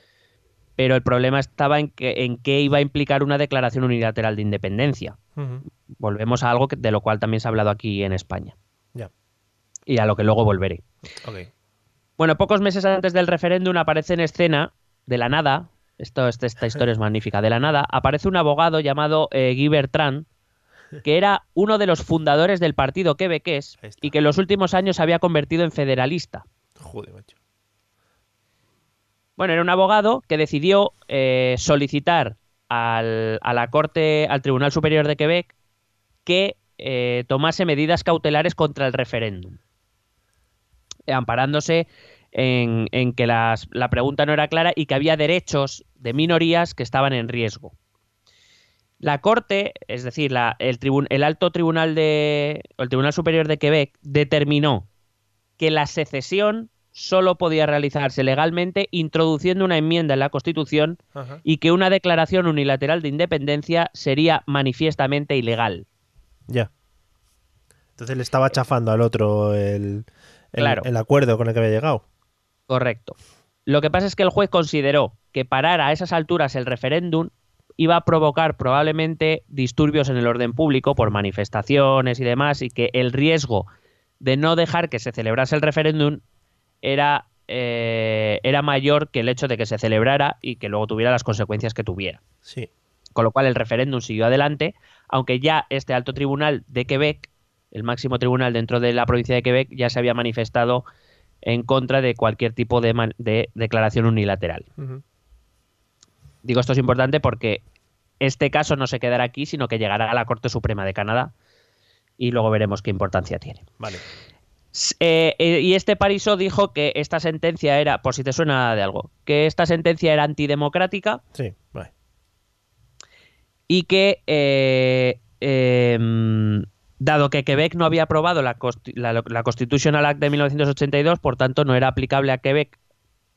Pero el problema estaba en que, en qué iba a implicar una declaración unilateral de independencia. Volvemos a algo que- de lo cual también se ha hablado aquí en España. Ya. Y a lo que luego volveré. Bueno, pocos meses antes del referéndum aparece en escena, de la nada, esto, este- esta historia es magnífica, de la nada, aparece un abogado llamado eh, Guy Bertrand, que era uno de los fundadores del partido quebequés y que en los últimos años se había convertido en federalista. Joder, macho. Bueno, era un abogado que decidió eh, solicitar al- a la Corte, al Tribunal Superior de Quebec, que eh, tomase medidas cautelares contra el referéndum, eh, amparándose en, en que las- la pregunta no era clara y que había derechos de minorías que estaban en riesgo. La Corte, es decir, la- el, tribun- el Alto Tribunal de, el Tribunal Superior de Quebec determinó que la secesión solo podía realizarse legalmente introduciendo una enmienda en la Constitución Ajá. y que una declaración unilateral de independencia sería manifiestamente ilegal. Ya. Entonces le estaba chafando al otro el, el, Claro. el acuerdo con el que había llegado. Correcto. Lo que pasa es que el juez consideró que parar a esas alturas el referéndum iba a provocar probablemente disturbios en el orden público por manifestaciones y demás y que el riesgo de no dejar que se celebrase el referéndum era, eh, era mayor que el hecho de que se celebrara y que luego tuviera las consecuencias que tuviera. Sí. con lo cual el referéndum siguió adelante, aunque ya este alto tribunal de Quebec, el máximo tribunal dentro de la provincia de Quebec, ya se había manifestado en contra de cualquier tipo de, declaración unilateral. Digo esto es importante porque este caso no se quedará aquí, sino que llegará a la Corte Suprema de Canadá y luego veremos qué importancia tiene. Vale. Eh, eh, y este Pariso dijo que esta sentencia era, por si te suena de algo, que esta sentencia era antidemocrática Sí, vale. y que, eh, dado que Quebec no había aprobado la, la, la Constitutional Act de 1982, por tanto no era aplicable a Quebec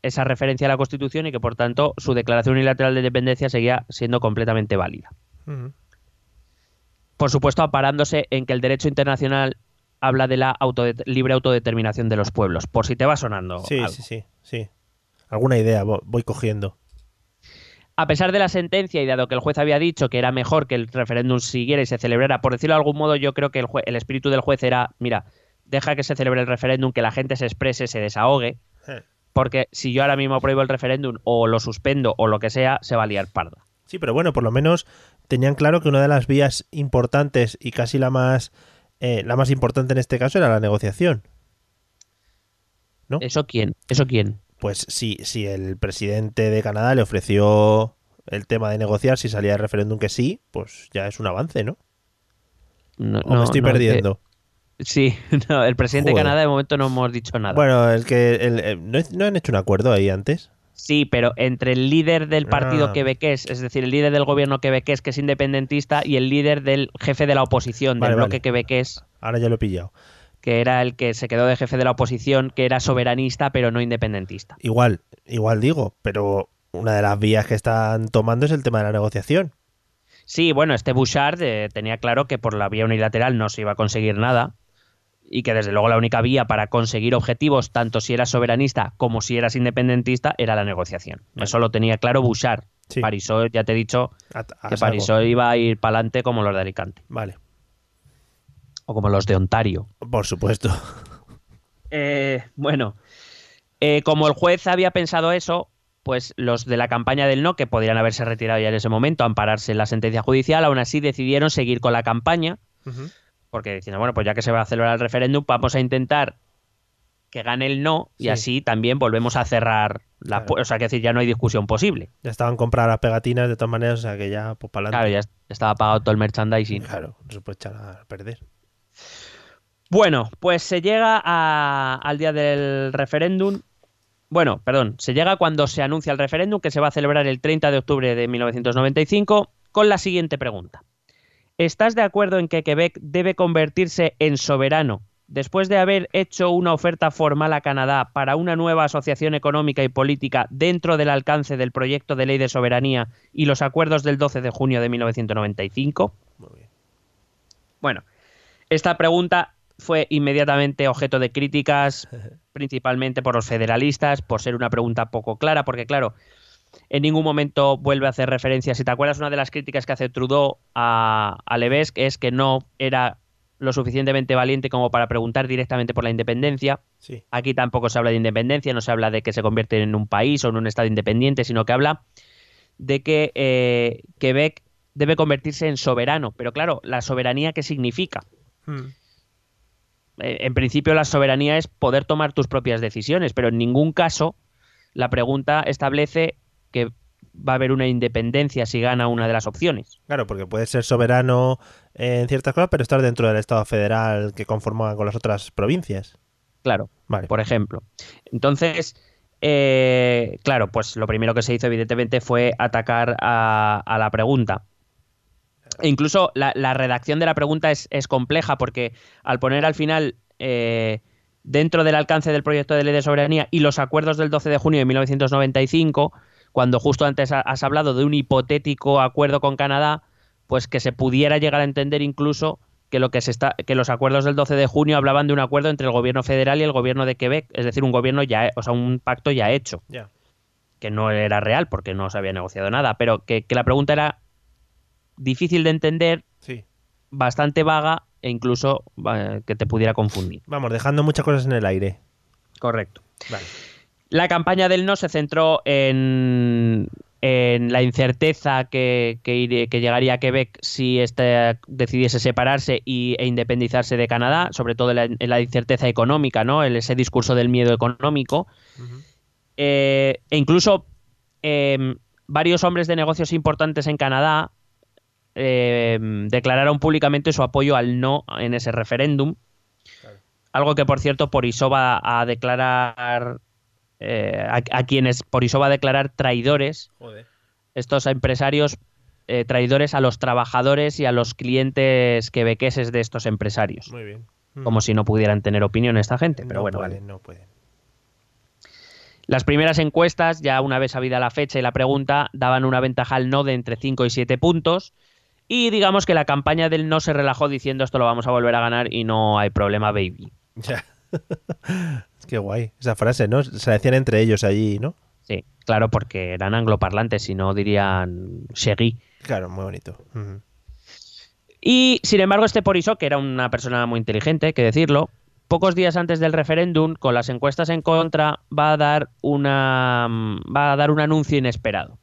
esa referencia a la Constitución y que, por tanto, su declaración unilateral de independencia seguía siendo completamente válida. Por supuesto, aparándose en que el derecho internacional habla de la autode- libre autodeterminación de los pueblos, por si te va sonando. Sí, algo. sí, sí, sí. Alguna idea vo- voy cogiendo. A pesar de la sentencia y dado que el juez había dicho que era mejor que el referéndum siguiera y se celebrara, por decirlo de algún modo, yo creo que el, espíritu del juez era, mira, deja que se celebre el referéndum, que la gente se exprese, se desahogue, porque si yo ahora mismo prohíbo el referéndum o lo suspendo o lo que sea, se va a liar parda. Sí, pero bueno, por lo menos tenían claro que una de las vías importantes y casi la más eh, la más importante en este caso era la negociación. ¿No? ¿Eso quién? ¿Eso quién? Pues si, si el presidente de Canadá le ofreció el tema de negociar, si salía el referéndum que sí, pues ya es un avance, ¿no? No, O me no, estoy no, perdiendo. eh, sí, no, el presidente Joder. de Canadá de momento no hemos dicho nada. Bueno, el que el- eh, ¿no, ¿no han hecho un acuerdo ahí antes? Sí, pero entre el líder del partido Ah. quebequés, es decir, el líder del gobierno quebequés que es independentista y el líder del jefe de la oposición Vale, del bloque vale. quebequés, Ahora ya lo he pillado. Que era el que se quedó de jefe de la oposición, que era soberanista pero no independentista. Igual, igual digo, pero una de las vías que están tomando es el tema de la negociación. Sí, bueno, este Bouchard eh, tenía claro que por la vía unilateral no se iba a conseguir nada y que desde luego la única vía para conseguir objetivos, tanto si eras soberanista como si eras independentista, era la negociación. Eso lo tenía claro Bouchard. Sí. Parisot, ya te he dicho A- a que. Parisot iba a ir para adelante como los de Alicante Vale, o como los de Ontario. por supuesto. Eh, bueno, eh, como el juez había pensado eso, pues los de la campaña del no, que podrían haberse retirado ya en ese momento, ampararse en la sentencia judicial, aún así decidieron seguir con la campaña, porque diciendo, bueno, pues ya que se va a celebrar el referéndum, vamos a intentar que gane el no y Sí. así también volvemos a cerrar la Claro. O sea, que decir, ya no hay discusión posible. Ya estaban compradas las pegatinas de todas maneras, o sea que ya, pues para Claro, adelante. ya estaba pagado todo el merchandising. Claro, no se puede echar a perder. Bueno, pues se llega a- al día del referéndum. Bueno, perdón, se llega cuando se anuncia el referéndum que se va a celebrar el 30 de octubre de 1995 con la siguiente pregunta. ¿Estás de acuerdo en que Quebec debe convertirse en soberano después de haber hecho una oferta formal a Canadá para una nueva asociación económica y política dentro del alcance del proyecto de ley de soberanía y los acuerdos del 12 de junio de 1995? Muy bien. Bueno, esta pregunta fue inmediatamente objeto de críticas, principalmente por los federalistas, por ser una pregunta poco clara, porque claro, en ningún momento vuelve a hacer referencia. Si te acuerdas, una de las críticas que hace Trudeau a, a Levesque es que no era lo suficientemente valiente como para preguntar directamente por la independencia. Sí. Aquí tampoco se habla de independencia, no se habla de que se convierte en un país o en un estado independiente, sino que habla de que eh, Quebec debe convertirse en soberano. Pero claro, ¿la soberanía qué significa? Mm. Eh, en principio la soberanía es poder tomar tus propias decisiones, pero en ningún caso la pregunta establece que va a haber una independencia si gana una de las opciones. Claro, porque puede ser soberano en ciertas cosas, pero estar dentro del Estado federal que conforma con las otras provincias. Claro, Vale. por ejemplo. Entonces, eh, claro, pues lo primero que se hizo evidentemente fue atacar a, a la pregunta. E incluso la, la redacción de la pregunta es, es compleja porque al poner al final eh, dentro del alcance del proyecto de ley de soberanía y los acuerdos del 12 de junio de 1995, cuando justo antes ha- has hablado de un hipotético acuerdo con Canadá, pues que se pudiera llegar a entender incluso que lo que se está que los acuerdos del 12 de junio hablaban de un acuerdo entre el gobierno federal y el gobierno de Quebec, es decir, un gobierno ya, o sea, un pacto ya hecho, que no era real porque no se había negociado nada, pero que, que la pregunta era difícil de entender, Sí. bastante vaga e incluso eh, que te pudiera confundir. Vamos, dejando muchas cosas en el aire. Correcto. Vale. La campaña del no se centró en, en la incerteza que, que, ir- que llegaría a Quebec si este decidiese separarse y, e independizarse de Canadá, sobre todo en la, en la incerteza económica, ¿no? El- ese discurso del miedo económico. Eh, e incluso eh, varios hombres de negocios importantes en Canadá eh, declararon públicamente su apoyo al no en ese referéndum. Algo que, por cierto, Porisó va a declarar eh, a, a quienes Porisó va a declarar traidores, estos empresarios eh, traidores a los trabajadores y a los clientes quebequeses de estos empresarios. Muy bien. Como si no pudieran tener opinión esta gente, pero no bueno, pueden, vale. no pueden. Las primeras encuestas, ya una vez sabida la fecha y la pregunta, daban una ventaja al no de entre 5 y 7 puntos. Y digamos que la campaña del no se relajó diciendo esto lo vamos a volver a ganar y no hay problema, baby. Ya. es que guay. Esa frase, ¿no? Se la decían entre ellos allí, ¿no? Sí, claro, porque eran angloparlantes, si no dirían Shegui. Claro, muy bonito. Y sin embargo, este Porisó, que era una persona muy inteligente, que decirlo, pocos días antes del referéndum, con las encuestas en contra, va a dar una va a dar un anuncio inesperado.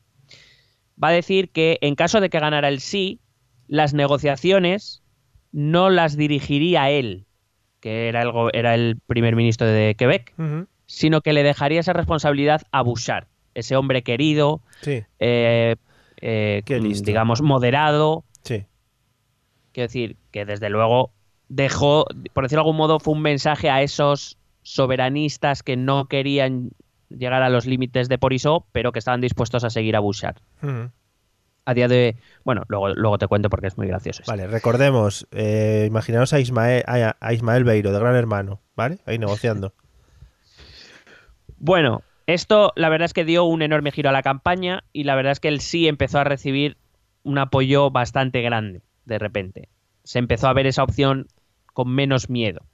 Va a decir que en caso de que ganara el sí, las negociaciones no las dirigiría él, que era el, era el primer ministro de Quebec, sino que le dejaría esa responsabilidad a Bouchard, ese hombre querido, Sí, eh, eh, digamos, moderado, sí. Quiero decir que desde luego dejó, por decirlo de algún modo, fue un mensaje a esos soberanistas que no querían llegar a los límites de Porisó, pero que estaban dispuestos a seguir a Bouchard. A día de... Bueno, luego, luego te cuento porque es muy gracioso. Vale, recordemos, eh, imaginaos a Ismael, a, a Ismael Beiro, de Gran Hermano, ¿vale? Ahí negociando. Bueno, esto la verdad es que dio un enorme giro a la campaña y la verdad es que el sí empezó a recibir un apoyo bastante grande de repente. Se empezó a ver esa opción con menos miedo.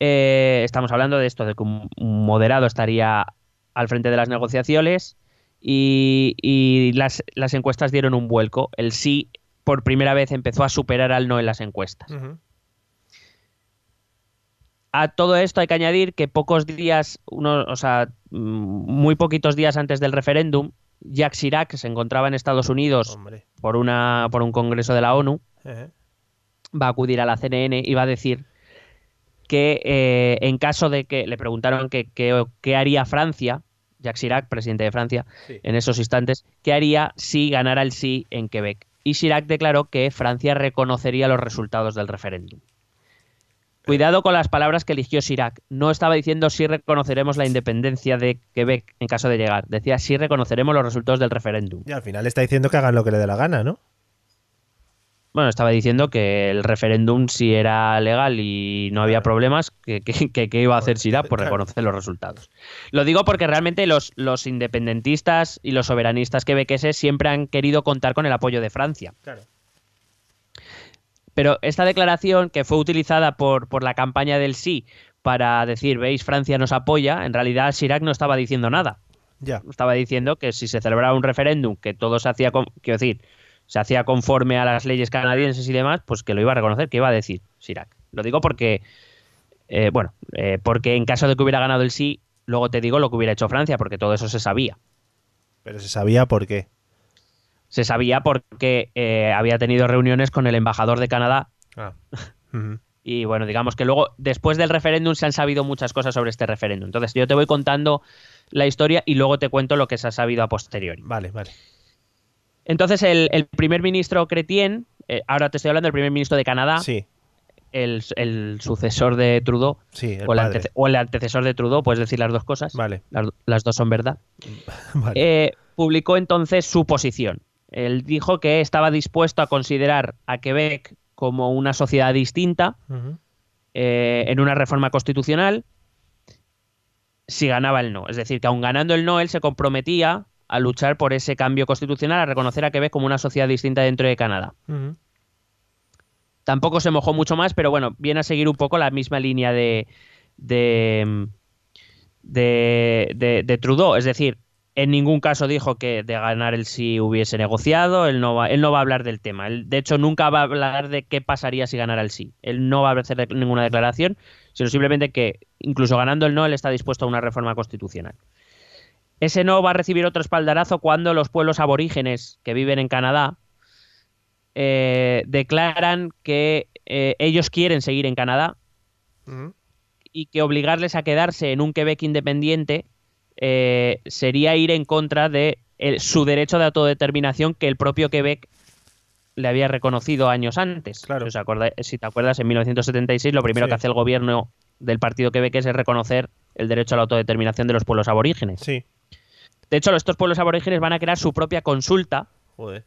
Eh, estamos hablando de esto, de que un moderado estaría al frente de las negociaciones y, y las, las encuestas dieron un vuelco. El sí por primera vez empezó a superar al no en las encuestas. A todo esto hay que añadir que pocos días, uno, o sea, mm, muy poquitos días antes del referéndum, Jacques Chirac se encontraba en Estados Unidos Hombre. por, una, por un congreso de la ONU, va a acudir a la CNN y va a decir que eh, en caso de que le preguntaron qué haría Francia, Jacques Chirac, presidente de Francia, Sí. en esos instantes, qué haría si ganara el sí en Quebec. Y Chirac declaró que Francia reconocería los resultados del referéndum. Cuidado con las palabras que eligió Chirac. No estaba diciendo si reconoceremos la independencia de Quebec en caso de llegar. Decía si reconoceremos los resultados del referéndum. Y al final está diciendo que hagan lo que le dé la gana, ¿no? Bueno, estaba diciendo que el referéndum, si era legal y no había problemas, que, que- iba a hacer Chirac por reconocer los resultados. Lo digo porque realmente los, los independentistas y los soberanistas quebequeses siempre han querido contar con el apoyo de Francia. Claro. Pero esta declaración que fue utilizada por, por la campaña del sí para decir, veis, Francia nos apoya, en realidad Chirac no estaba diciendo nada. Ya. Estaba diciendo que si se celebraba un referéndum que todo se hacía, con- quiero decir, se hacía conforme a las leyes canadienses y demás, pues que lo iba a reconocer, que iba a decir Chirac. Lo digo porque, eh, bueno, eh, porque en caso de que hubiera ganado el sí, luego te digo lo que hubiera hecho Francia, porque todo eso se sabía. Pero se sabía por qué. Se sabía porque eh, había tenido reuniones con el embajador de Canadá Ah. Y bueno, digamos que luego, después del referéndum, se han sabido muchas cosas sobre este referéndum. Entonces, yo te voy contando la historia y luego te cuento lo que se ha sabido a posteriori. Vale, vale. Entonces, el, el primer ministro Chrétien, eh, ahora te estoy hablando del primer ministro de Canadá, Sí, el, el sucesor de Trudeau, sí, el o, el o antecesor de Trudeau, puedes decir las dos cosas. Vale, Las, las dos son verdad. vale. Eh, publicó entonces su posición. Él dijo que estaba dispuesto a considerar a Quebec como una sociedad distinta eh, en una reforma constitucional si ganaba el no. Es decir, que aun ganando el no, él se comprometía a luchar por ese cambio constitucional, a reconocer a Quebec como una sociedad distinta dentro de Canadá. Tampoco se mojó mucho más, pero bueno, viene a seguir un poco la misma línea de, de, de, de- de Trudeau. Es decir, en ningún caso dijo que de ganar el sí hubiese negociado, él no va, él no va a hablar del tema. Él, de hecho, nunca va a hablar de qué pasaría si ganara el sí. Él no va a hacer ninguna declaración, sino simplemente que, incluso ganando el no, él está dispuesto a una reforma constitucional. Ese no va a recibir otro espaldarazo cuando los pueblos aborígenes que viven en Canadá eh, declaran que eh, ellos quieren seguir en Canadá y que obligarles a quedarse en un Quebec independiente eh, sería ir en contra de el- su derecho de autodeterminación que el propio Quebec le había reconocido años antes. Claro. Si, os acorda- si te acuerdas, en 1976 lo primero Sí. que hace el gobierno del partido quebequés es reconocer el derecho a la autodeterminación de los pueblos aborígenes. Sí. De hecho, estos pueblos aborígenes van a crear su propia consulta Joder.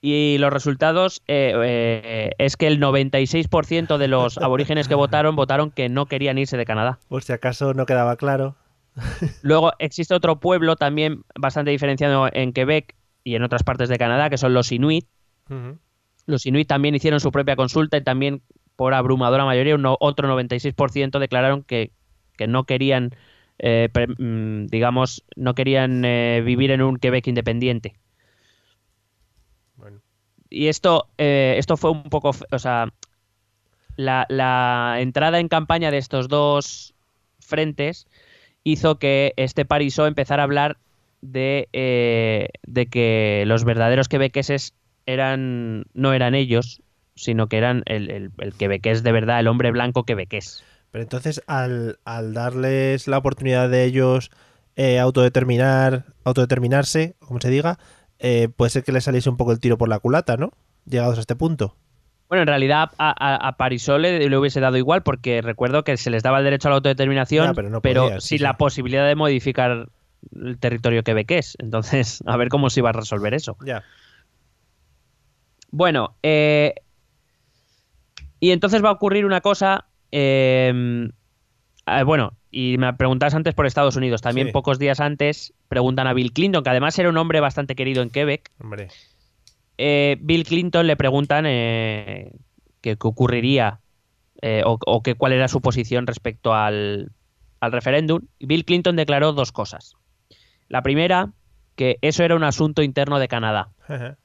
y los resultados eh, eh, es que el 96% de los aborígenes que votaron votaron que no querían irse de Canadá. Por si acaso no quedaba claro. Luego existe otro pueblo también bastante diferenciado en Quebec y en otras partes de Canadá, que son los Inuit. Los Inuit también hicieron su propia consulta y también por abrumadora mayoría, un otro 96% declararon que, que no querían, eh, mm, digamos, no querían eh, vivir en un Quebec independiente. Bueno. Y esto, eh, esto fue un poco, o sea, la, la entrada en campaña de estos dos frentes hizo que este Parisot empezara a hablar de, eh, de que los verdaderos quebequeses eran, no eran ellos, sino que eran el, el, el quebequés de verdad, el hombre blanco quebequés. Pero entonces, al, al darles la oportunidad de ellos eh, autodeterminar, autodeterminarse, como se diga, eh, puede ser que les saliese un poco el tiro por la culata, ¿no? Llegados a este punto. Bueno, en realidad a, a, a Parisot le, hubiese dado igual porque recuerdo que se les daba el derecho a la autodeterminación, pero no pero podía, sí, sin sí. la posibilidad de modificar el territorio quebequés. Entonces, a ver cómo se iba a resolver eso. Ya. Bueno, eh, y entonces va a ocurrir una cosa. Eh, bueno, y me preguntabas antes por Estados Unidos. También Sí. pocos días antes preguntan a Bill Clinton, que además era un hombre bastante querido en Quebec. Hombre. Eh, Bill Clinton le preguntan eh, qué ocurriría eh, o, o que cuál era su posición respecto al, al referéndum. Bill Clinton declaró dos cosas. La primera, que eso era un asunto interno de Canadá.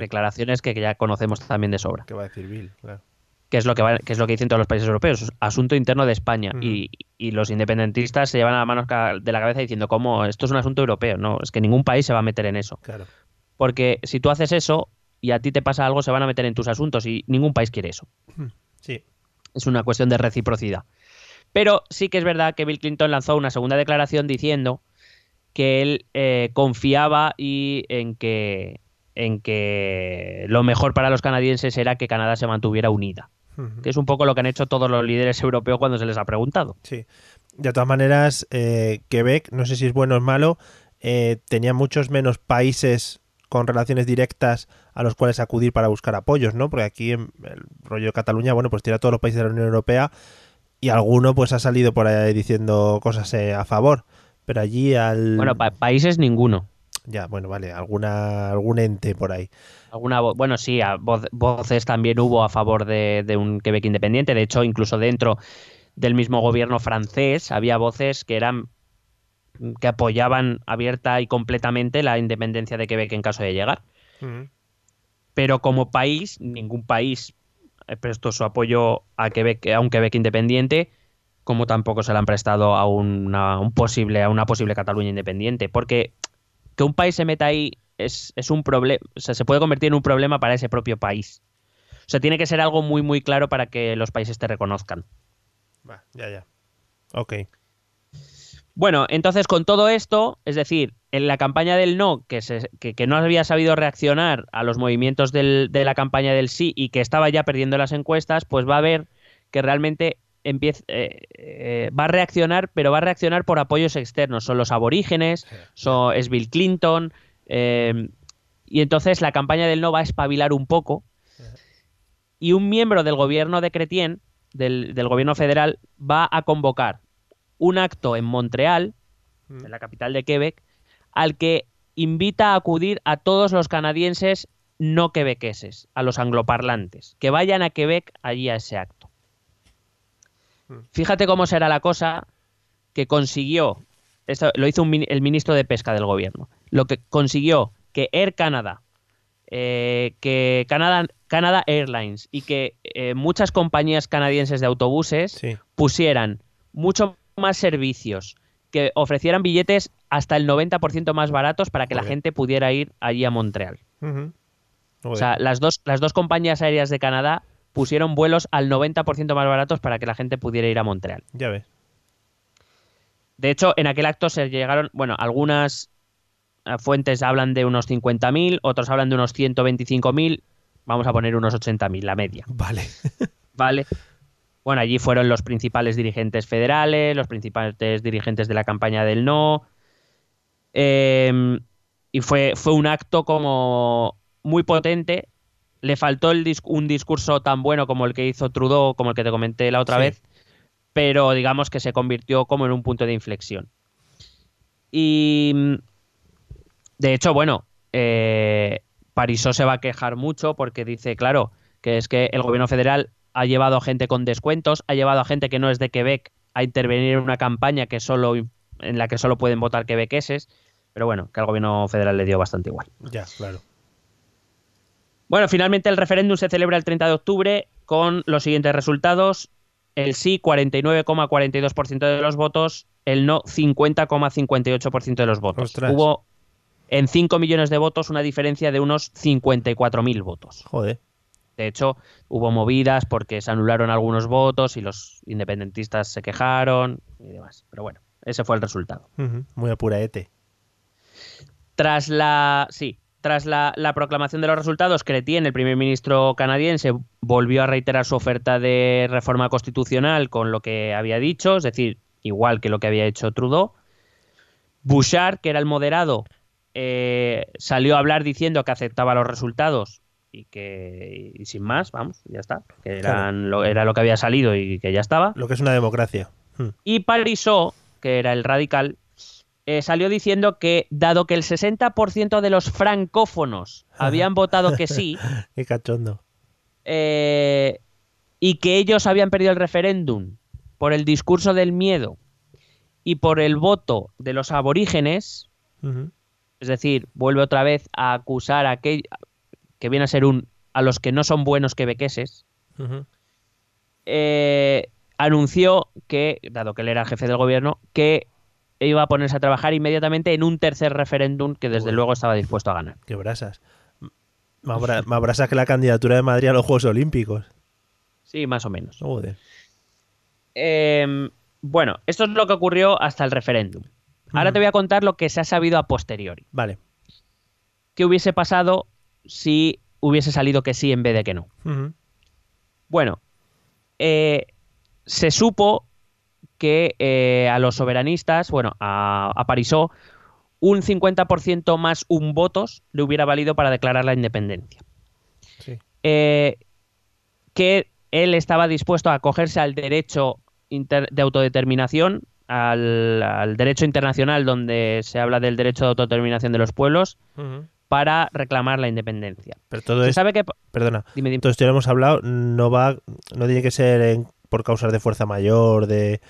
Declaraciones que ya conocemos también de sobra. ¿qué va a decir Bill? Claro. Que es lo que va- que es lo que dicen todos los países europeos, asunto interno de España y, y los independentistas se llevan a la mano de la cabeza diciendo cómo esto es un asunto europeo, no, es que ningún país se va a meter en eso, Claro. porque si tú haces eso y a ti te pasa algo se van a meter en tus asuntos y ningún país quiere eso. Sí. Es una cuestión de reciprocidad. Pero sí que es verdad que Bill Clinton lanzó una segunda declaración diciendo que él eh, confiaba y en que en que lo mejor para los canadienses era que Canadá se mantuviera unida Que es un poco lo que han hecho todos los líderes europeos cuando se les ha preguntado. Sí. De todas maneras, eh, Quebec, no sé si es bueno o es malo, eh, tenía muchos menos países con relaciones directas a los cuales acudir para buscar apoyos, ¿no? Porque aquí en el rollo de Cataluña, bueno, pues tiene a todos los países de la Unión Europea y alguno pues ha salido por ahí diciendo cosas eh, a favor. Pero allí al... Bueno, pa- países ninguno. Ya, bueno, vale, alguna, algún ente por ahí. Alguna bueno, sí, a voces también hubo a favor de, de un Quebec independiente. De hecho, incluso dentro del mismo gobierno francés había voces que eran que apoyaban abierta y completamente la independencia de Quebec en caso de llegar. Pero como país, ningún país prestó su apoyo a Quebec, a un Quebec independiente, como tampoco se le han prestado a una, un posible, a una posible Cataluña independiente. Porque que un país se meta ahí es, es un problema, o sea, se puede convertir en un problema para ese propio país. O sea, tiene que ser algo muy, muy claro para que los países te reconozcan. Va, ya, ya. Ok. Bueno, entonces con todo esto, es decir, en la campaña del no, que, se- que, que no había sabido reaccionar a los movimientos del- de la campaña del sí y que estaba ya perdiendo las encuestas, pues va a ver que realmente empieza, eh, eh, va a reaccionar, pero va a reaccionar por apoyos externos. Son los aborígenes, son, es Bill Clinton, eh, y entonces la campaña del no va a espabilar un poco. Y un miembro del gobierno de Cretien, del, del gobierno federal, va a convocar un acto en Montreal, en la capital de Quebec, al que invita a acudir a todos los canadienses no quebequeses, a los angloparlantes, que vayan a Quebec allí a ese acto. Fíjate cómo será la cosa que consiguió, esto lo hizo un el ministro de Pesca del gobierno, lo que consiguió que Air Canada, eh, que Canada, Canada Airlines y que eh, muchas compañías canadienses de autobuses Sí. pusieran mucho más servicios, que ofrecieran billetes hasta el 90% más baratos para que la gente pudiera ir allí a Montreal. O sea, las dos, las dos compañías aéreas de Canadá pusieron vuelos al 90% más baratos para que la gente pudiera ir a Montreal. ya ves. De hecho, en aquel acto se llegaron, bueno, algunas eh, fuentes hablan de unos 50.000, otros hablan de unos 125.000, vamos a poner unos 80.000, la media, Vale. ¿vale? Bueno, allí fueron los principales dirigentes federales, los principales dirigentes de la campaña del no, eh, y fue, fue un acto como muy potente. Le faltó el dis- un discurso tan bueno como el que hizo Trudeau, como el que te comenté la otra Sí. vez, pero digamos que se convirtió como en un punto de inflexión. Y mm, de hecho, bueno, eh, se va a quejar mucho porque dice, claro, que es que el gobierno federal ha llevado a gente con descuentos, ha llevado a gente que no es de Quebec a intervenir en una campaña que solo en la que solo pueden votar quebequeses, pero bueno, que al gobierno federal le dio bastante igual. Ya, claro. Bueno, finalmente el referéndum se celebra el 30 de octubre con los siguientes resultados. El sí, 49,42% de los votos. El no, 50,58% de los votos. Ostras. Hubo en 5 millones de votos una diferencia de unos 54.000 votos. Joder. De hecho, hubo movidas porque se anularon algunos votos y los independentistas se quejaron y demás. Pero bueno, ese fue el resultado. Ujú. Muy apuraete. Tras la. Sí. Tras la, la proclamación de los resultados, Chrétien, el primer ministro canadiense, volvió a reiterar su oferta de reforma constitucional con lo que había dicho, es decir, igual que lo que había hecho Trudeau. Bouchard, que era el moderado, eh, salió a hablar diciendo que aceptaba los resultados y que y sin más, vamos, ya está, que eran lo, era lo que había salido y que ya estaba. Lo que es una democracia. Hmm. Y Parisot, que era el radical, eh, salió diciendo que, dado que el 60% de los francófonos habían votado que sí, Qué cachondo. eh, y que ellos habían perdido el referéndum por el discurso del miedo y por el voto de los aborígenes, es decir, vuelve otra vez a acusar a aquel que viene a ser un a los que no son buenos quebequeses, eh, anunció que, dado que él era jefe del gobierno, que iba a ponerse a trabajar inmediatamente en un tercer referéndum que desde luego estaba dispuesto a ganar. Qué brasas. Más, bra- más brasas que la candidatura de Madrid a los Juegos Olímpicos. Sí, más o menos. Joder. Eh, bueno, esto es lo que ocurrió hasta el referéndum. Ahora te voy a contar lo que se ha sabido a posteriori. Vale. ¿Qué hubiese pasado si hubiese salido que sí en vez de que no? Bueno, eh, se supo que eh, a los soberanistas, bueno, a, a Parisot, un 50% más un votos le hubiera valido para declarar la independencia. Sí. Eh, que él estaba dispuesto a acogerse al derecho de autodeterminación, al, al derecho internacional donde se habla del derecho de autodeterminación de los pueblos, para reclamar la independencia. Pero todo Se esto, sabe que... perdona, Dime, dime. todo esto ya lo hemos hablado, no va, no tiene que ser en- por causas de fuerza mayor, de,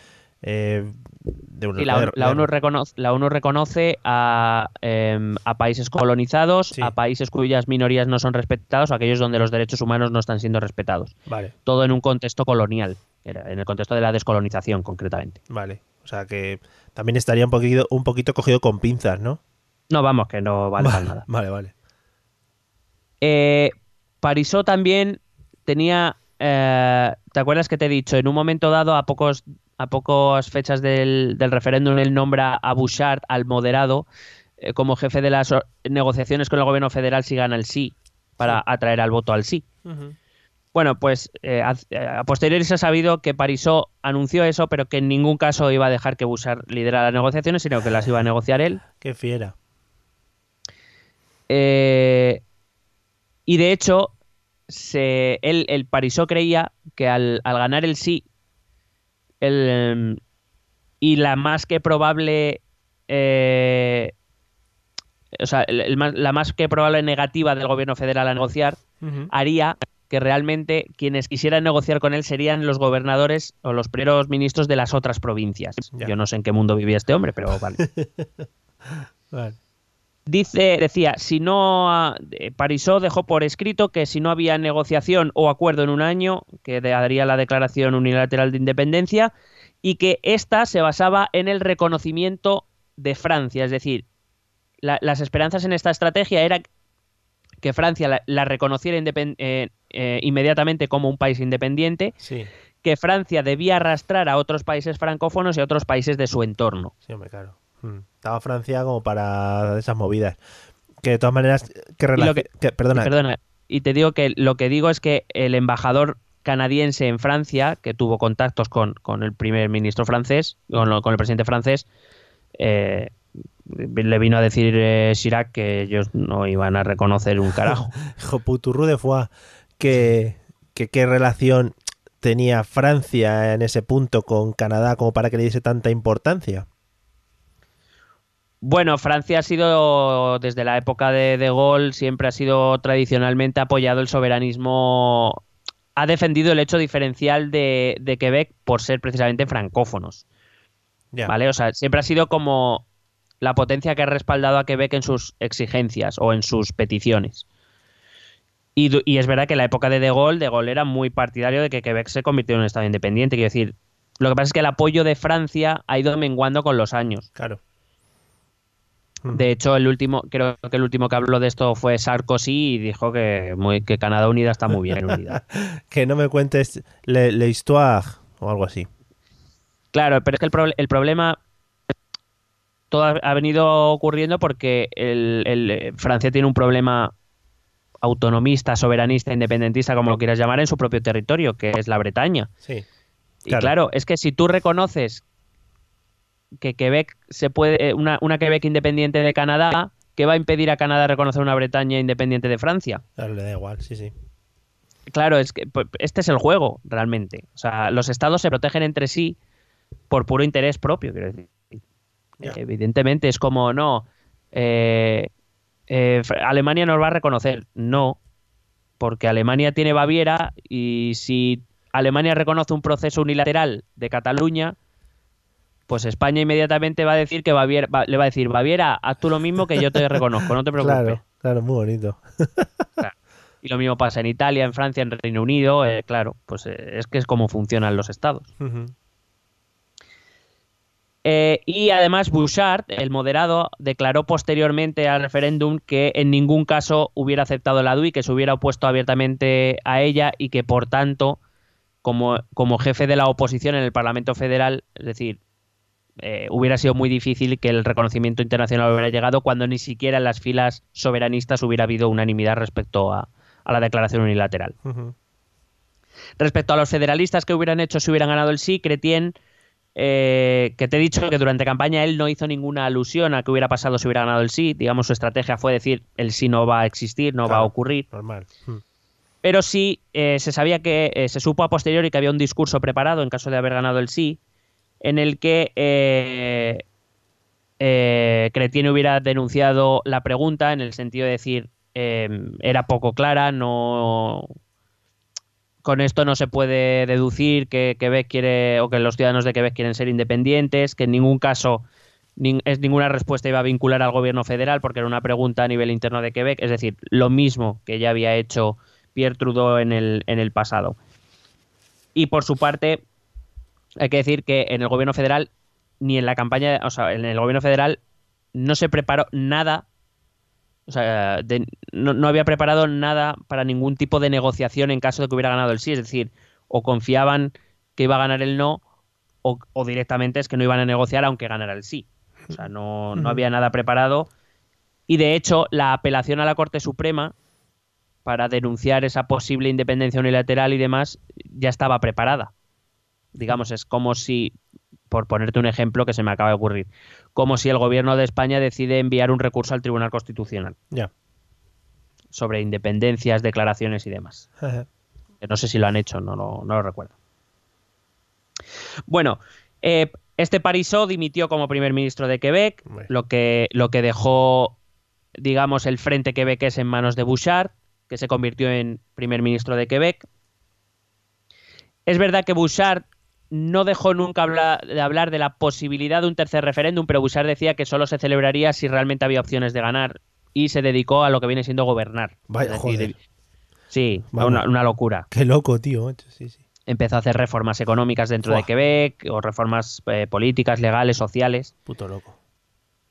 eh, de una Sí, la, ONU- la ONU reconoce, la ONU reconoce a, em, a países colonizados, Sí. a países cuyas minorías no son respetados, a aquellos donde los derechos humanos no están siendo respetados. Vale, Todo en un contexto colonial, en el contexto de la descolonización concretamente. vale. O sea que también estaría un poquito, un poquito cogido con pinzas, ¿no? No, vamos, que no vale para nada. Vale, vale. Eh, Parisot también tenía. eh, ¿Te acuerdas que te he dicho? En un momento dado, a pocos a pocas fechas del, del referéndum, él nombra a Bouchard, al moderado, eh, como jefe de las negociaciones con el gobierno federal si gana el sí, para atraer al voto al sí. Bueno, pues eh, a, a posteriori se ha sabido que Parisot anunció eso, pero que en ningún caso iba a dejar que Bouchard liderara las negociaciones, sino que las iba a negociar él. Qué fiera. Eh, y de hecho, se, él, el Parisot creía que al, al ganar el sí, el, y la más que probable. eh, o sea, el- el más- la más que probable negativa del gobierno federal a negociar haría que realmente quienes quisieran negociar con él serían los gobernadores o los primeros ministros de las otras provincias. Ya. Yo no sé en qué mundo vivía este hombre, pero vale. Vale. Dice, decía, si no ah, Parisot dejó por escrito que si no había negociación o acuerdo en un año, que daría la declaración unilateral de independencia, y que ésta se basaba en el reconocimiento de Francia, es decir, la- las esperanzas en esta estrategia era que Francia la, la reconociera eh, eh, inmediatamente como un país independiente, Sí, que Francia debía arrastrar a otros países francófonos y a otros países de su entorno. sí, hombre, claro. Mm. Estaba Francia como para esas movidas. Que de todas maneras, que, que- que- perdona, Y perdona, y te digo que lo que digo es que el embajador canadiense en Francia, que tuvo contactos con, con el primer ministro francés, con, lo- con el presidente francés, eh, le vino a decir eh, Chirac que ellos no iban a reconocer un carajo. hijo puturru de que, que qué relación tenía Francia en ese punto con Canadá como para que le diese tanta importancia. Bueno, Francia ha sido, desde la época de De Gaulle, siempre ha sido tradicionalmente apoyado el soberanismo, ha defendido el hecho diferencial de, de Quebec por ser precisamente francófonos. ¿Vale? O sea, siempre ha sido como la potencia que ha respaldado a Quebec en sus exigencias o en sus peticiones. Y, y es verdad que en la época de De Gaulle, De Gaulle era muy partidario de que Quebec se convirtiera en un Estado independiente. Quiero decir, lo que pasa es que el apoyo de Francia ha ido menguando con los años. Claro. De hecho, el último, creo que el último que habló de esto fue Sarkozy y dijo que, muy, que Canadá Unida está muy bien unida. Que no me cuentes le, le histoire o algo así. Claro, pero es que el, el problema todo ha, ha venido ocurriendo porque el, el, eh, Francia tiene un problema autonomista, soberanista, independentista, como lo quieras llamar, en su propio territorio, que es la Bretaña. Sí. Y claro, es que si tú reconoces que Quebec se puede, eh, una, una Quebec independiente de Canadá, ¿qué va a impedir a Canadá reconocer una Bretaña independiente de Francia? Claro, le da igual, sí, sí. Claro, es que este es el juego, realmente. O sea, los estados se protegen entre sí por puro interés propio, quiero decir. Evidentemente, es como, no, eh, eh, Alemania nos va a reconocer. No, porque Alemania tiene Baviera y si Alemania reconoce un proceso unilateral de Cataluña, pues España inmediatamente va a decir que Baviera, va- le va a decir, Baviera, haz tú lo mismo que yo te reconozco, no te preocupes. Claro, claro, muy bonito. Y lo mismo pasa en Italia, en Francia, en Reino Unido, eh, claro, pues eh, es que es como funcionan los estados. Eh, y además Bouchard, el moderado, declaró posteriormente al referéndum que en ningún caso hubiera aceptado la DUI, que se hubiera opuesto abiertamente a ella y que por tanto, como, como jefe de la oposición en el Parlamento Federal, es decir, eh, hubiera sido muy difícil que el reconocimiento internacional hubiera llegado cuando ni siquiera en las filas soberanistas hubiera habido unanimidad respecto a, a la declaración unilateral. Respecto a los federalistas que hubieran hecho si hubieran ganado el sí, Cretien, eh, que te he dicho que durante campaña él no hizo ninguna alusión a que hubiera pasado si hubiera ganado el sí. Digamos, su estrategia fue decir el sí no va a existir, no va a ocurrir. Normal. Pero sí eh, se sabía que, eh, se supo a posteriori que había un discurso preparado en caso de haber ganado el sí, en el que eh, eh, Cretien hubiera denunciado la pregunta en el sentido de decir eh, era poco clara, no con esto no se puede deducir que Quebec quiere o que los ciudadanos de Quebec quieren ser independientes, que en ningún caso es ninguna respuesta iba a vincular al gobierno federal porque era una pregunta a nivel interno de Quebec, es decir, lo mismo que ya había hecho Pierre Trudeau en el, en el pasado. Y por su parte, hay que decir que en el gobierno federal, ni en la campaña, o sea, en el gobierno federal no se preparó nada, o sea, de- no, no había preparado nada para ningún tipo de negociación en caso de que hubiera ganado el sí, es decir, o confiaban que iba a ganar el no, o, o directamente es que no iban a negociar aunque ganara el sí. O sea, no, no había nada preparado. Y de hecho, la apelación a la Corte Suprema para denunciar esa posible independencia unilateral y demás ya estaba preparada. Digamos, es como si, por ponerte un ejemplo que se me acaba de ocurrir, como si el gobierno de España decide enviar un recurso al Tribunal Constitucional Ya. sobre independencias, declaraciones y demás. Que No sé si lo han hecho, no, lo- no lo recuerdo. Bueno, eh, este Parisot dimitió como primer ministro de Quebec, lo que, lo que dejó, digamos, el frente quebequés en manos de Bouchard, que se convirtió en primer ministro de Quebec. Es verdad que Bouchard no dejó nunca habla- de hablar de la posibilidad de un tercer referéndum, pero Bouchard decía que solo se celebraría si realmente había opciones de ganar y se dedicó a lo que viene siendo gobernar. Vaya, decir, joder. Sí, Vamos. una, una locura. Qué loco, tío. macho, Sí, sí. empezó a hacer reformas económicas dentro de. Quebec o reformas eh, políticas, legales, sociales. Puto loco.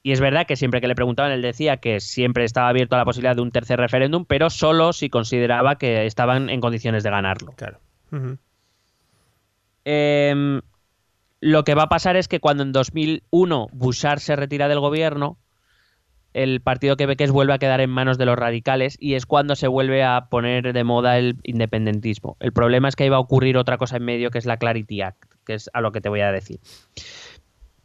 Y es verdad que siempre que le preguntaban, él decía que siempre estaba abierto a la posibilidad de un tercer referéndum, pero solo si consideraba que estaban en condiciones de ganarlo. Claro. Em, lo que va a pasar es que cuando en 2001 Bouchard se retira del gobierno, el partido quebequés vuelve a quedar en manos de los radicales y es cuando se vuelve a poner de moda el independentismo. El problema es que iba a ocurrir otra cosa en medio que es la Clarity Act, que es a lo que te voy a decir.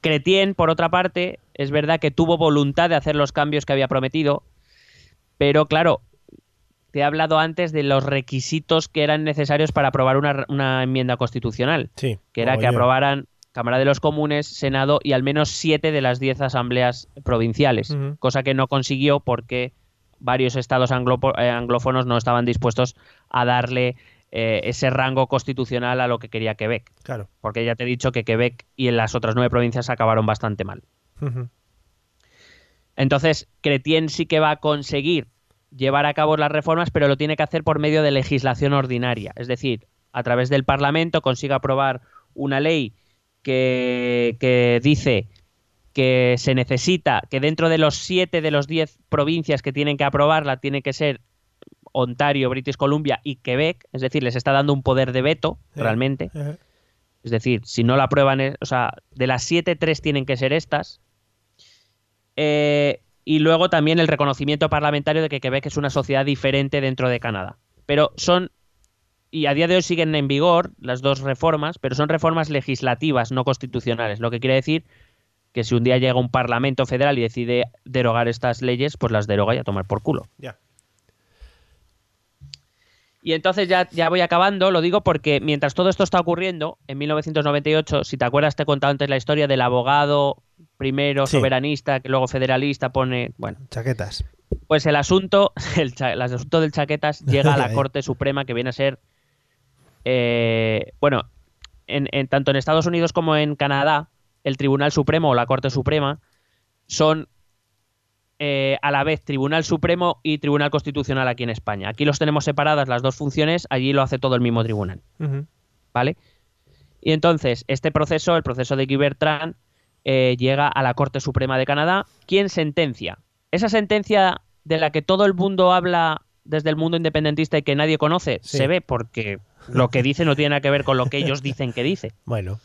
Cretien, por otra parte, es verdad que tuvo voluntad de hacer los cambios que había prometido, pero claro, te he hablado antes de los requisitos que eran necesarios para aprobar una, una enmienda constitucional, Sí. que era que aprobaran Cámara de los Comunes, Senado y al menos siete de las diez asambleas provinciales, cosa que no consiguió porque varios estados eh, anglófonos no estaban dispuestos a darle eh, ese rango constitucional a lo que quería Quebec, Claro. porque ya te he dicho que Quebec y en las otras nueve provincias acabaron bastante mal. Entonces, Cretien sí que va a conseguir llevar a cabo las reformas, pero lo tiene que hacer por medio de legislación ordinaria. Es decir, a través del Parlamento consigue aprobar una ley que, que dice que se necesita, que dentro de los siete de los diez provincias que tienen que aprobarla, tiene que ser Ontario, British Columbia y Quebec. Es decir, les está dando un poder de veto, Eh. realmente. Ajá. Es decir, si no la aprueban, es- o sea, de las siete, tres tienen que ser estas. Eh, y luego también el reconocimiento parlamentario de que Quebec es una sociedad diferente dentro de Canadá. Pero son, y a día de hoy siguen en vigor las dos reformas, pero son reformas legislativas, no constitucionales. Lo que quiere decir que si un día llega un parlamento federal y decide derogar estas leyes, pues las deroga y a tomar por culo. Ya. Y entonces ya, ya voy acabando, lo digo porque mientras todo esto está ocurriendo, en 1998, si te acuerdas, te he contado antes la historia del abogado primero Sí. soberanista, que luego federalista pone, bueno, Chaquetas. pues el asunto, el, cha- el asunto del chaquetas llega a la. Corte Suprema que viene a ser, eh, bueno, en, en- tanto en Estados Unidos como en Canadá, el Tribunal Supremo o la Corte Suprema son eh, a la vez Tribunal Supremo y Tribunal Constitucional aquí en España. Aquí los tenemos separadas las dos funciones, allí lo hace todo el mismo tribunal. ¿vale? Y entonces, este proceso, el proceso de Guy Bertrand, eh, llega a la Corte Suprema de Canadá, quien sentencia. Esa sentencia de la que todo el mundo habla desde el mundo independentista y que nadie conoce, Sí. se ve porque lo que dice no tiene nada que ver con lo que ellos dicen que dice. Bueno.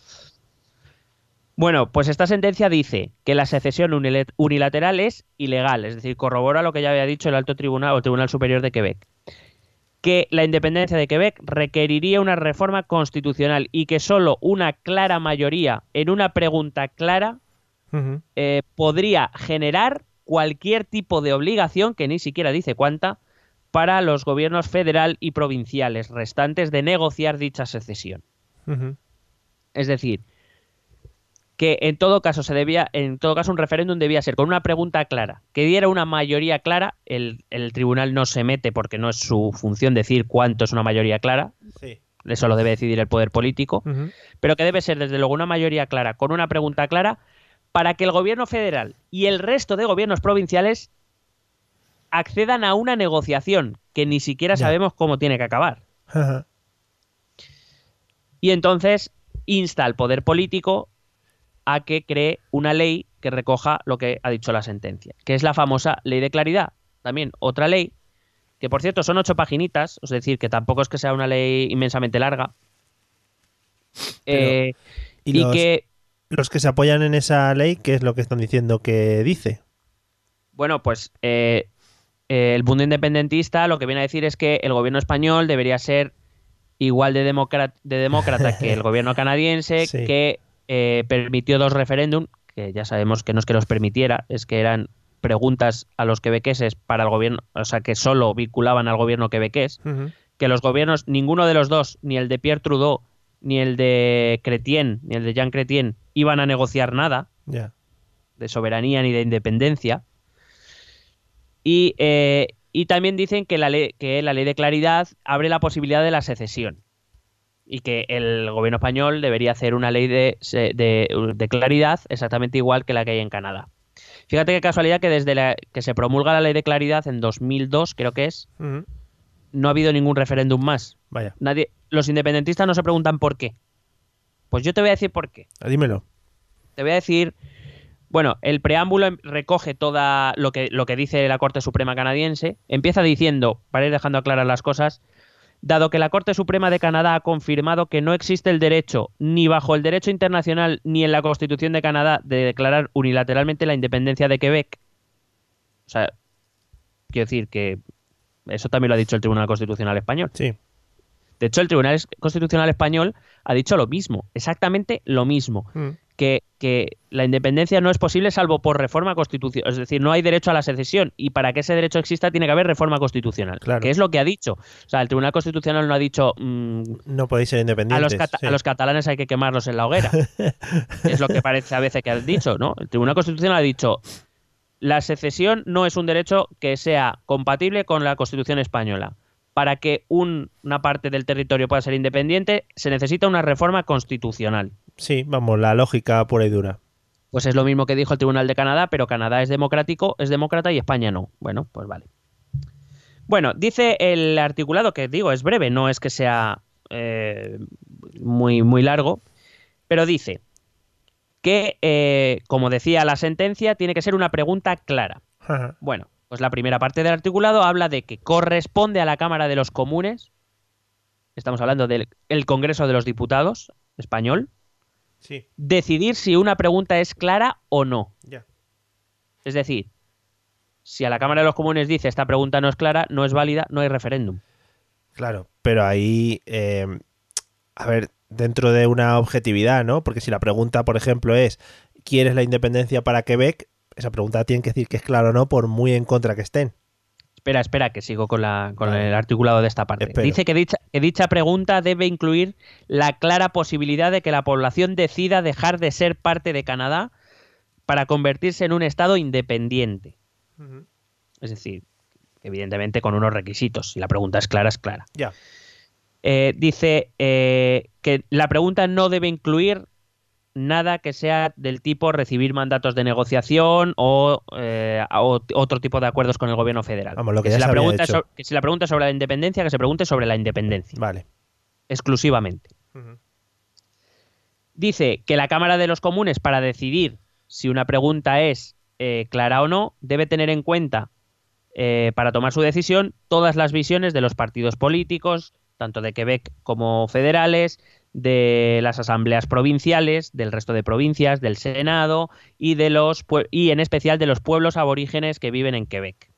Bueno, pues esta sentencia dice que la secesión unilateral es ilegal, es decir, corrobora lo que ya había dicho el Alto Tribunal o Tribunal Superior de Quebec. Que la independencia de Quebec requeriría una reforma constitucional y que solo una clara mayoría en una pregunta clara eh, podría generar cualquier tipo de obligación, que ni siquiera dice cuánta, para los gobiernos federal y provinciales restantes de negociar dicha secesión. Es decir, que en todo caso se debía, en todo caso un referéndum debía ser con una pregunta clara, que diera una mayoría clara, el, el tribunal no se mete porque no es su función decir cuánto es una mayoría clara, Sí. eso lo debe decidir el poder político, pero que debe ser desde luego una mayoría clara, con una pregunta clara, para que el gobierno federal y el resto de gobiernos provinciales accedan a una negociación que ni siquiera Ya. sabemos cómo tiene que acabar. Y entonces insta al poder político a que cree una ley que recoja lo que ha dicho la sentencia, que es la famosa ley de claridad. También otra ley, que por cierto son ocho paginitas, es decir, que tampoco es que sea una ley inmensamente larga. Pero, Eh, ¿y y los- que, Los que se apoyan en esa ley, ¿qué es lo que están diciendo que dice? bueno, pues eh, eh, el mundo independentista lo que viene a decir es que el gobierno español debería ser igual de, demócrata, de demócrata que el gobierno canadiense, Sí. que eh, permitió dos referéndum, que ya sabemos que no es que los permitiera, es que eran preguntas a los quebequeses para el gobierno, o sea, que solo vinculaban al gobierno quebequés, que los gobiernos, ninguno de los dos, ni el de Pierre Trudeau, ni el de Chrétien, ni el de Jean Chrétien, iban a negociar nada, de soberanía ni de independencia. Y, eh, y también dicen que la, ley, que la ley de claridad abre la posibilidad de la secesión. Y que el gobierno español debería hacer una ley de, de- de claridad exactamente igual que la que hay en Canadá. Fíjate qué casualidad que desde la, que se promulga la ley de claridad en 2002, creo que es, no ha habido ningún referéndum más. Vaya. Nadie, los independentistas no se preguntan por qué. Pues yo te voy a decir por qué. Ah, Dímelo. Te voy a decir, bueno, el preámbulo em- recoge toda lo que, lo que dice la Corte Suprema canadiense. Empieza diciendo, para ir dejando aclarar las cosas, dado que la Corte Suprema de Canadá ha confirmado que no existe el derecho, ni bajo el derecho internacional, ni en la Constitución de Canadá, de declarar unilateralmente la independencia de Quebec. O sea, quiero decir que eso también lo ha dicho el Tribunal Constitucional Español. Sí. De hecho, el Tribunal Constitucional Español ha dicho lo mismo, exactamente lo mismo, Mm. Que, que la independencia no es posible salvo por reforma constitucional, es decir, no hay derecho a la secesión y para que ese derecho exista tiene que haber reforma constitucional, Claro. que es lo que ha dicho. O sea, el Tribunal Constitucional no ha dicho mm, No podéis ser a, independientes. los cata- sí. a los catalanes hay que quemarlos en la hoguera. es lo que parece a veces que han dicho, ¿no? El Tribunal Constitucional ha dicho la secesión no es un derecho que sea compatible con la Constitución española. Para que un- una parte del territorio pueda ser independiente, se necesita una reforma constitucional. Sí, vamos, la lógica pura y dura. Pues es lo mismo que dijo el Tribunal de Canadá, pero Canadá es democrático, es demócrata y España no. Bueno, pues vale. Bueno, dice el articulado que digo, es breve, no es que sea eh, muy, muy largo, pero dice que, eh, como decía la sentencia, tiene que ser una pregunta clara. Ajá. Bueno, pues la primera parte del articulado habla de que corresponde a la Cámara de los Comunes, estamos hablando del el Congreso de los Diputados español, Sí, decidir si una pregunta es clara o no. Es decir, si a la Cámara de los Comunes dice esta pregunta no es clara, no es válida, no hay referéndum. Claro, pero ahí, eh, a ver, dentro de una objetividad, ¿no? Porque si la pregunta, por ejemplo, es ¿quieres la independencia para Quebec? Esa pregunta tiene que decir que es claro o no, por muy en contra que estén. Espera, espera, que sigo con, la, con Vale. el articulado de esta parte. Espero. Dice que dicha, que dicha pregunta debe incluir la clara posibilidad de que la población decida dejar de ser parte de Canadá para convertirse en un Estado independiente. Es decir, evidentemente con unos requisitos. Si la pregunta es clara, es clara. Ya. Eh, dice eh, que la pregunta no debe incluir nada que sea del tipo recibir mandatos de negociación o, eh, o otro tipo de acuerdos con el gobierno federal. Vamos, lo que ya la se pregunta es hecho. so- que si la pregunta es sobre la independencia, que se pregunte sobre la independencia, Vale. exclusivamente. Dice que la Cámara de los Comunes, para decidir si una pregunta es eh, clara o no, debe tener en cuenta, eh, para tomar su decisión, todas las visiones de los partidos políticos, tanto de Quebec como federales, de las asambleas provinciales, del resto de provincias, del Senado y de los y en especial de los pueblos aborígenes que viven en Quebec.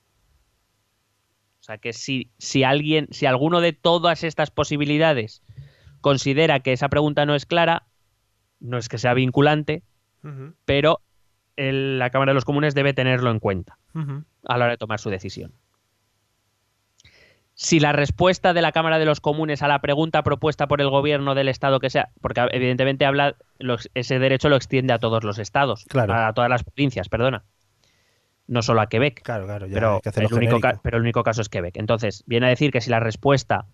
O sea que si, si alguien, si alguno de todas estas posibilidades considera que esa pregunta no es clara, no es que sea vinculante, pero el- la Cámara de los Comunes debe tenerlo en cuenta a la hora de tomar su decisión. Si la respuesta de la Cámara de los Comunes a la pregunta propuesta por el gobierno del Estado que sea, porque evidentemente habla, los- ese derecho lo extiende a todos los estados, Claro. a todas las provincias, perdona, no solo a Quebec Claro, claro, ya pero, que el único pero el único caso es Quebec. Entonces, viene a decir que si la respuesta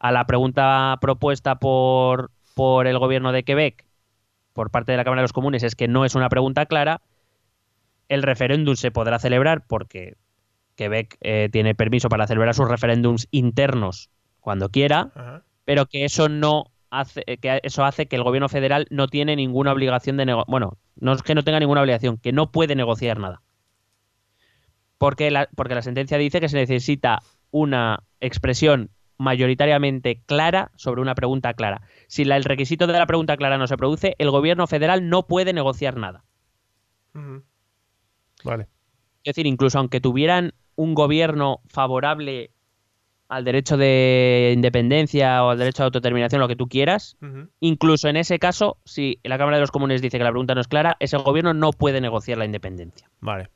a la pregunta propuesta por, por el gobierno de Quebec, por parte de la Cámara de los Comunes, es que no es una pregunta clara, el referéndum se podrá celebrar porque Quebec eh, tiene permiso para celebrar sus referéndums internos cuando quiera, Ajá. pero que eso no hace eh, que eso hace que el gobierno federal no tiene ninguna obligación de negociar. Bueno, no es que no tenga ninguna obligación, que no puede negociar nada. Porque la, porque la sentencia dice que se necesita una expresión mayoritariamente clara sobre una pregunta clara. Si la- el requisito de la pregunta clara no se produce, el gobierno federal no puede negociar nada. Vale. Es decir, incluso aunque tuvieran un gobierno favorable al derecho de independencia o al derecho de autodeterminación, lo que tú quieras, incluso en ese caso, si la Cámara de los Comunes dice que la pregunta no es clara, ese gobierno no puede negociar la independencia. Vale.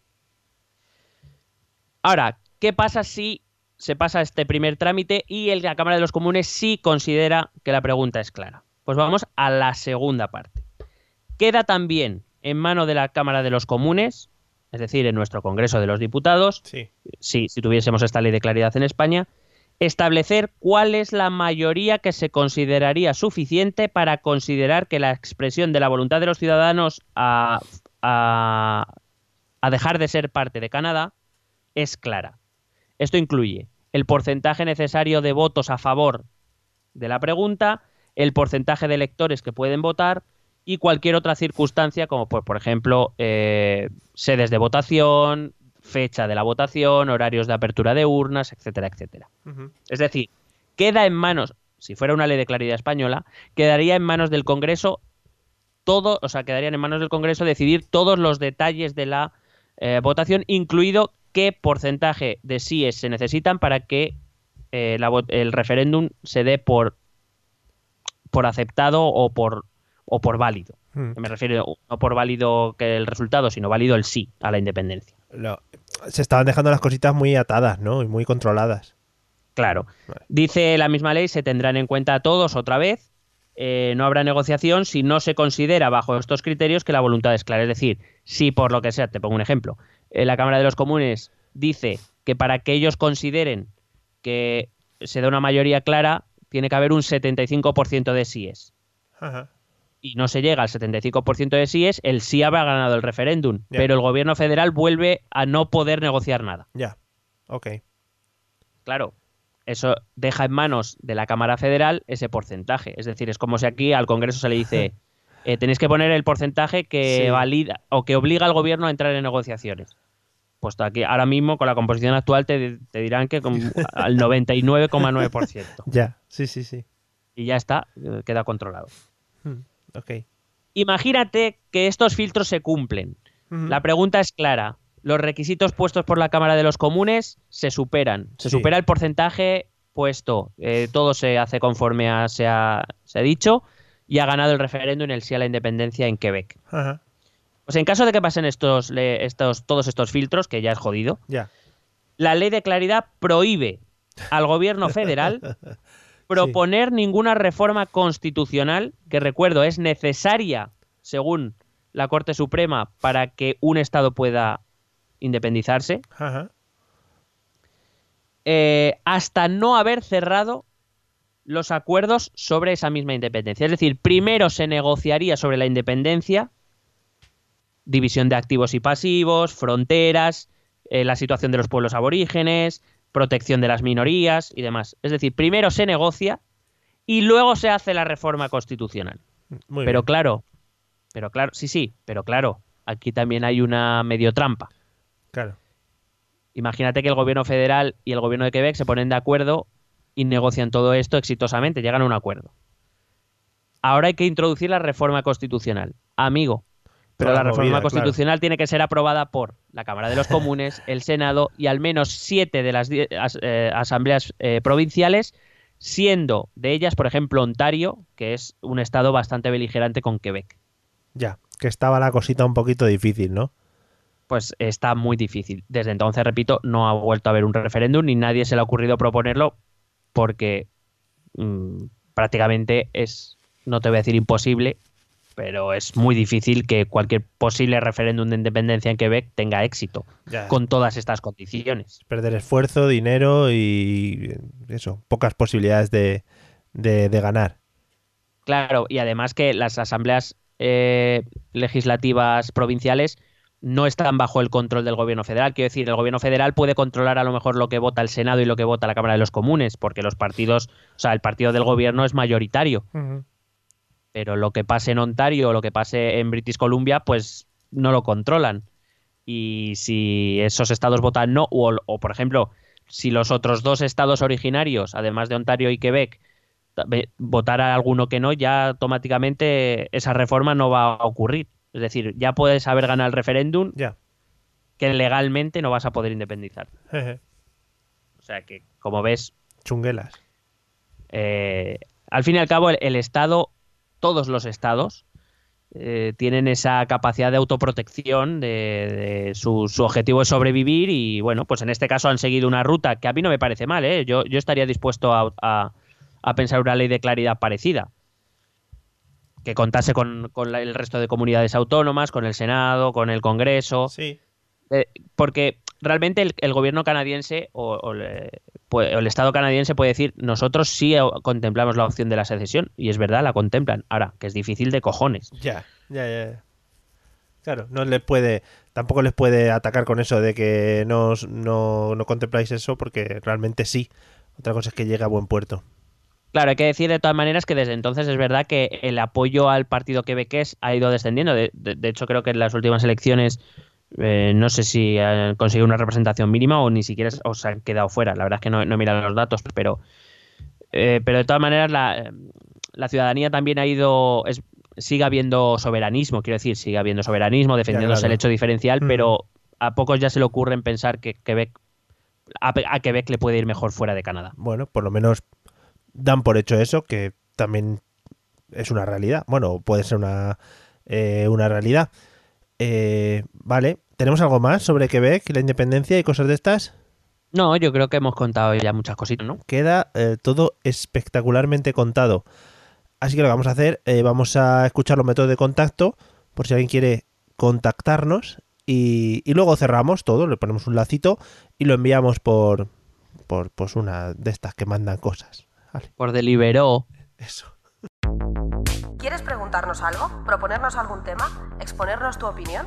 Ahora, ¿qué pasa si se pasa este primer trámite y el- la Cámara de los Comunes sí considera que la pregunta es clara? Pues vamos a la segunda parte. Queda también en mano de la Cámara de los Comunes, es decir, en nuestro Congreso de los Diputados, Sí. si, si tuviésemos esta ley de claridad en España, establecer cuál es la mayoría que se consideraría suficiente para considerar que la expresión de la voluntad de los ciudadanos a, a- a dejar de ser parte de Canadá es clara. Esto incluye el porcentaje necesario de votos a favor de la pregunta, el porcentaje de electores que pueden votar y cualquier otra circunstancia, como pues, por ejemplo eh, sedes de votación, fecha de la votación, horarios de apertura de urnas, etcétera, etcétera. Es decir, queda en manos, si fuera una ley de claridad española, quedaría en manos del Congreso todo, o sea, quedarían en manos del Congreso decidir todos los detalles de la eh, votación, incluido qué porcentaje de síes se necesitan para que eh, la el referéndum se dé por, por aceptado o por, o por válido. Mm. Me refiero no por válido que el resultado, sino válido el sí a la independencia. Se estaban dejando las cositas muy atadas, ¿no? Y muy controladas. Claro. Vale. Dice la misma ley, se tendrán en cuenta todos otra vez. eh, no habrá negociación si no se considera bajo estos criterios que la voluntad es clara. Es decir, si por lo que sea, te pongo un ejemplo, eh, la Cámara de los Comunes dice que para que ellos consideren que se da una mayoría clara, tiene que haber un 75% de síes. Ajá. Y no se llega al 75% de síes, el sí habrá ganado el referéndum. Pero el gobierno federal vuelve a no poder negociar nada. Ya. Ok. Claro, eso deja en manos de la Cámara Federal ese porcentaje. Es decir, es como si aquí al Congreso se le dice, eh, tenéis que poner el porcentaje que Sí. valida o que obliga al gobierno a entrar en negociaciones. Pues aquí, ahora mismo, con la composición actual, te, te dirán que con- al 99,9%. Ya. Sí, sí, sí. Y ya está, queda controlado. Mm, Ok. Imagínate que estos filtros se cumplen. La pregunta es clara. Los requisitos puestos por la Cámara de los Comunes se superan. Se Sí. supera el porcentaje puesto. Eh, todo se hace conforme a, se, ha, se ha dicho y ha ganado el referéndum en el sí a la independencia en Quebec. Pues en caso de que pasen estos, estos, todos estos filtros, que ya es jodido, Ya. la ley de claridad prohíbe al gobierno federal proponer ninguna reforma constitucional, que recuerdo es necesaria, según la Corte Suprema, para que un Estado pueda independizarse, Ajá. eh, hasta no haber cerrado los acuerdos sobre esa misma independencia. Es decir, primero se negociaría sobre la independencia, división de activos y pasivos, fronteras, eh, la situación de los pueblos aborígenes, protección de las minorías y demás. Es decir, primero se negocia y luego se hace la reforma constitucional. Muy pero bien. claro, pero claro, sí, sí, pero claro, aquí también hay una medio trampa. Claro. Imagínate que el gobierno federal y el gobierno de Quebec se ponen de acuerdo y negocian todo esto exitosamente, llegan a un acuerdo. Ahora hay que introducir la reforma constitucional. Amigo, pero la reforma movida, constitucional tiene que ser aprobada por la Cámara de los Comunes, el Senado y al menos siete de las as- eh, asambleas eh, provinciales, siendo de ellas, por ejemplo, Ontario, que es un estado bastante beligerante con Quebec. Ya. Que estaba la cosita un poquito difícil, ¿no? pues está muy difícil. Desde entonces, repito, no ha vuelto a haber un referéndum ni nadie se le ha ocurrido proponerlo porque mm, prácticamente es, no te voy a decir imposible, pero es muy difícil que cualquier posible referéndum de independencia en Quebec tenga éxito Ya. con todas estas condiciones. Perder esfuerzo, dinero y eso, pocas posibilidades de, de, de ganar. Claro, y además que las asambleas eh, legislativas provinciales no están bajo el control del gobierno federal. Quiero decir, el gobierno federal puede controlar a lo mejor lo que vota el Senado y lo que vota la Cámara de los Comunes, porque los partidos, o sea, el partido del gobierno es mayoritario. Pero lo que pase en Ontario o lo que pase en British Columbia, pues no lo controlan. Y si esos estados votan no, o, o, por ejemplo, si los otros dos estados originarios, además de Ontario y Quebec, votara alguno que no, ya automáticamente esa reforma no va a ocurrir. Es decir, ya puedes haber ganado el referéndum Ya. que legalmente no vas a poder independizar. Jeje. O sea que, como ves, Chunguelas. eh, al fin y al cabo, el, el Estado, todos los Estados, eh, tienen esa capacidad de autoprotección, de, de su, su objetivo es sobrevivir y bueno, pues en este caso han seguido una ruta que a mí no me parece mal, ¿eh? yo, yo estaría dispuesto a, a- a pensar una ley de claridad parecida, que contase con, con la- el resto de comunidades autónomas, con el Senado, con el Congreso, Sí. eh, porque realmente el, el gobierno canadiense o, o le- o el Estado canadiense puede decir, nosotros sí eh, contemplamos la opción de la secesión, y es verdad, la contemplan. Ahora, que es difícil de cojones. Ya, ya, ya. Claro, no les puede, tampoco les puede atacar con eso de que no, no, no contempláis eso porque realmente sí. Otra cosa es que llegue a buen puerto. Claro, hay que decir de todas maneras que desde entonces es verdad que el apoyo al partido quebequés ha ido descendiendo. De, de- de hecho, creo que en las últimas elecciones eh, no sé si han conseguido una representación mínima o ni siquiera o se han quedado fuera. La verdad es que no, no he mirado los datos, pero, eh, pero de todas maneras la, la ciudadanía también ha ido... Es, sigue habiendo soberanismo, quiero decir, sigue habiendo soberanismo, defendiéndose claro. el hecho diferencial, Mm. pero a pocos ya se le ocurren pensar que Quebec a, a Quebec le puede ir mejor fuera de Canadá. Bueno, por lo menos dan por hecho eso, que también es una realidad. Bueno, puede ser una, eh, una realidad. Eh, vale, ¿tenemos algo más sobre Quebec y la independencia y cosas de estas? No, yo creo que hemos contado ya muchas cositas, ¿no? Queda eh, todo espectacularmente contado. Así que lo que vamos a hacer, eh, vamos a escuchar los métodos de contacto, por si alguien quiere contactarnos, y, y luego cerramos todo, le ponemos un lacito y lo enviamos por, por pues una de estas que mandan cosas. Vale, Por Deliveroo. eso. ¿Quieres preguntarnos algo? ¿Proponernos algún tema? ¿Exponernos tu opinión?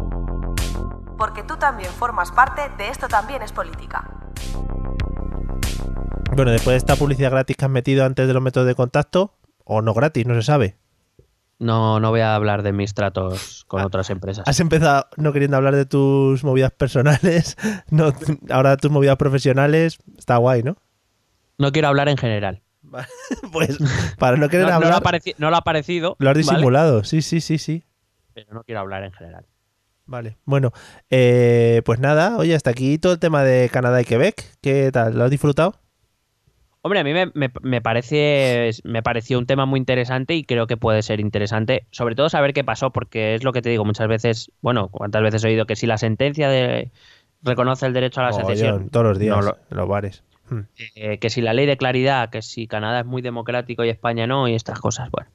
Porque tú también formas parte de Esto también es política. Bueno, después de esta publicidad gratis que has metido antes de los métodos de contacto, o no gratis, no se sabe. No, no voy a hablar de mis tratos con otras empresas. Has empezado no queriendo hablar de tus movidas personales, no, ahora tus movidas profesionales, está guay, ¿no? No quiero hablar en general. Pues para no querer No, no lo, ha hablar, no lo ha parecido. lo has ¿vale? disimulado, sí, sí, sí, sí. Pero no quiero hablar en general. Vale, bueno, eh, pues nada, oye, hasta aquí todo el tema de Canadá y Quebec. ¿Qué tal? ¿Lo has disfrutado? Hombre, a mí me, me- me parece me pareció un tema muy interesante y creo que puede ser interesante, sobre todo saber qué pasó, porque es lo que te digo muchas veces, bueno, cuántas veces he oído que si la sentencia de reconoce el derecho a la secesión, todos los días no lo- en los bares. Hmm. eh, que si la ley de claridad, que si Canadá es muy democrático y España no, y estas cosas, bueno,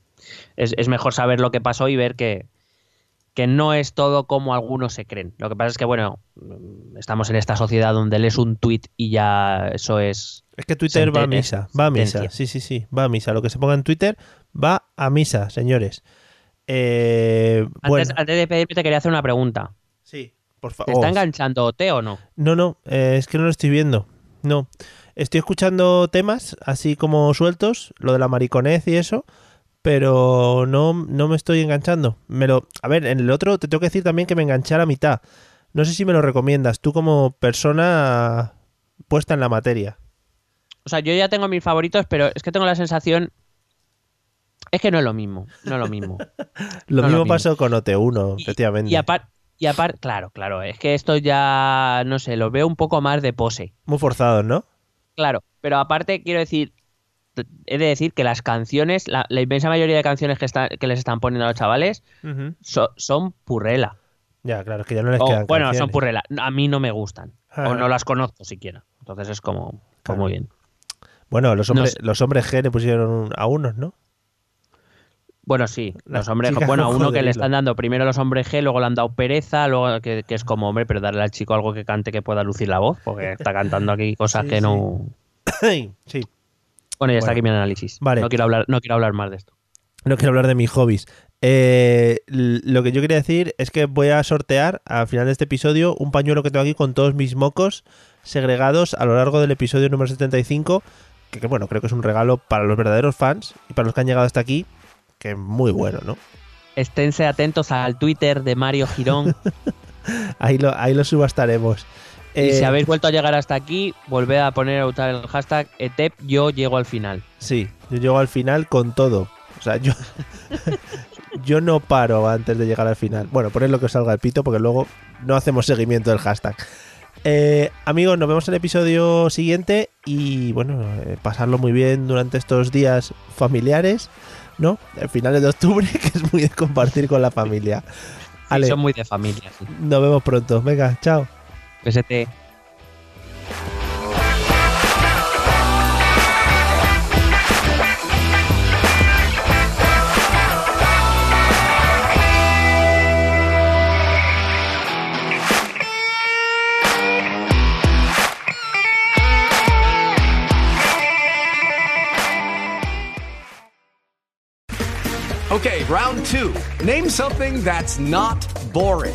es, es mejor saber lo que pasó y ver que, que no es todo como algunos se creen. Lo que pasa es que, bueno, mm, estamos en esta sociedad donde lees un tuit y ya eso es... Es que Twitter va a misa, va a misa, sentencia. sí, sí, sí, va a misa. Lo que se ponga en Twitter va a misa, señores. Eh, Antes, bueno, antes de pedirme te quería hacer una pregunta. sí, por ¿Te favor. está enganchando OT o no? No, no, eh, es que no lo estoy viendo. No. Estoy escuchando temas así como sueltos, lo de la mariconez y eso, pero no, no me estoy enganchando. Me lo, a ver, en el otro te tengo que decir también que me enganché a la mitad. No sé si me lo recomiendas, tú como persona puesta en la materia. O sea, yo ya tengo mis favoritos, pero es que tengo la sensación... Es que no es lo mismo, no es lo mismo. Lo No, lo mismo mismo. pasó con OT1, Y- efectivamente. Y aparte, y apar- claro, claro, es que esto ya, no sé, lo veo un poco más de pose. Muy forzados, ¿no? Claro, pero aparte quiero decir, he de decir que las canciones, la, la inmensa mayoría de canciones que, está- que les están poniendo a los chavales so- son purrela. Ya, claro, es que ya no les O, quedan bueno, son purrela. A mí no me gustan. Ajá. O no las conozco siquiera. Entonces es como, como Claro. muy bien. Bueno, los hombres, los hombres G le pusieron a unos, ¿no? Bueno, sí, Las los hombres, bueno, a uno que le están dando primero los hombres G, luego le han dado pereza, luego que, que es como, hombre, pero darle al chico algo que cante que pueda lucir la voz, porque está cantando aquí cosas Sí, que sí. no... sí. Bueno, ya está Bueno. aquí mi análisis. Vale. No quiero hablar, no quiero hablar más de esto. No quiero hablar de mis hobbies. Eh, lo que yo quería decir es que voy a sortear al final de este episodio un pañuelo que tengo aquí con todos mis mocos segregados a lo largo del episodio número 75. Que, que, bueno, creo que es un regalo para los verdaderos fans y para los que han llegado hasta aquí, que es muy bueno, ¿no? Esténse atentos al Twitter de Mario Girón. Ahí lo, ahí lo subastaremos. Y Eh, si habéis vuelto a llegar hasta aquí, volved a poner a usar el hashtag ETEP yo llego al final. Sí, yo llego al final con todo. O sea, yo, yo no paro antes de llegar al final. Bueno, poned lo que os salga el pito porque luego no hacemos seguimiento del hashtag. Eh, amigos, nos vemos en el episodio siguiente y bueno, eh, pasarlo muy bien durante estos días familiares, ¿no? El finales de octubre, que es muy de compartir con la familia. Sí, son muy de familia. Sí. nos vemos pronto. Venga, chao. Okay, round two. Name something that's not boring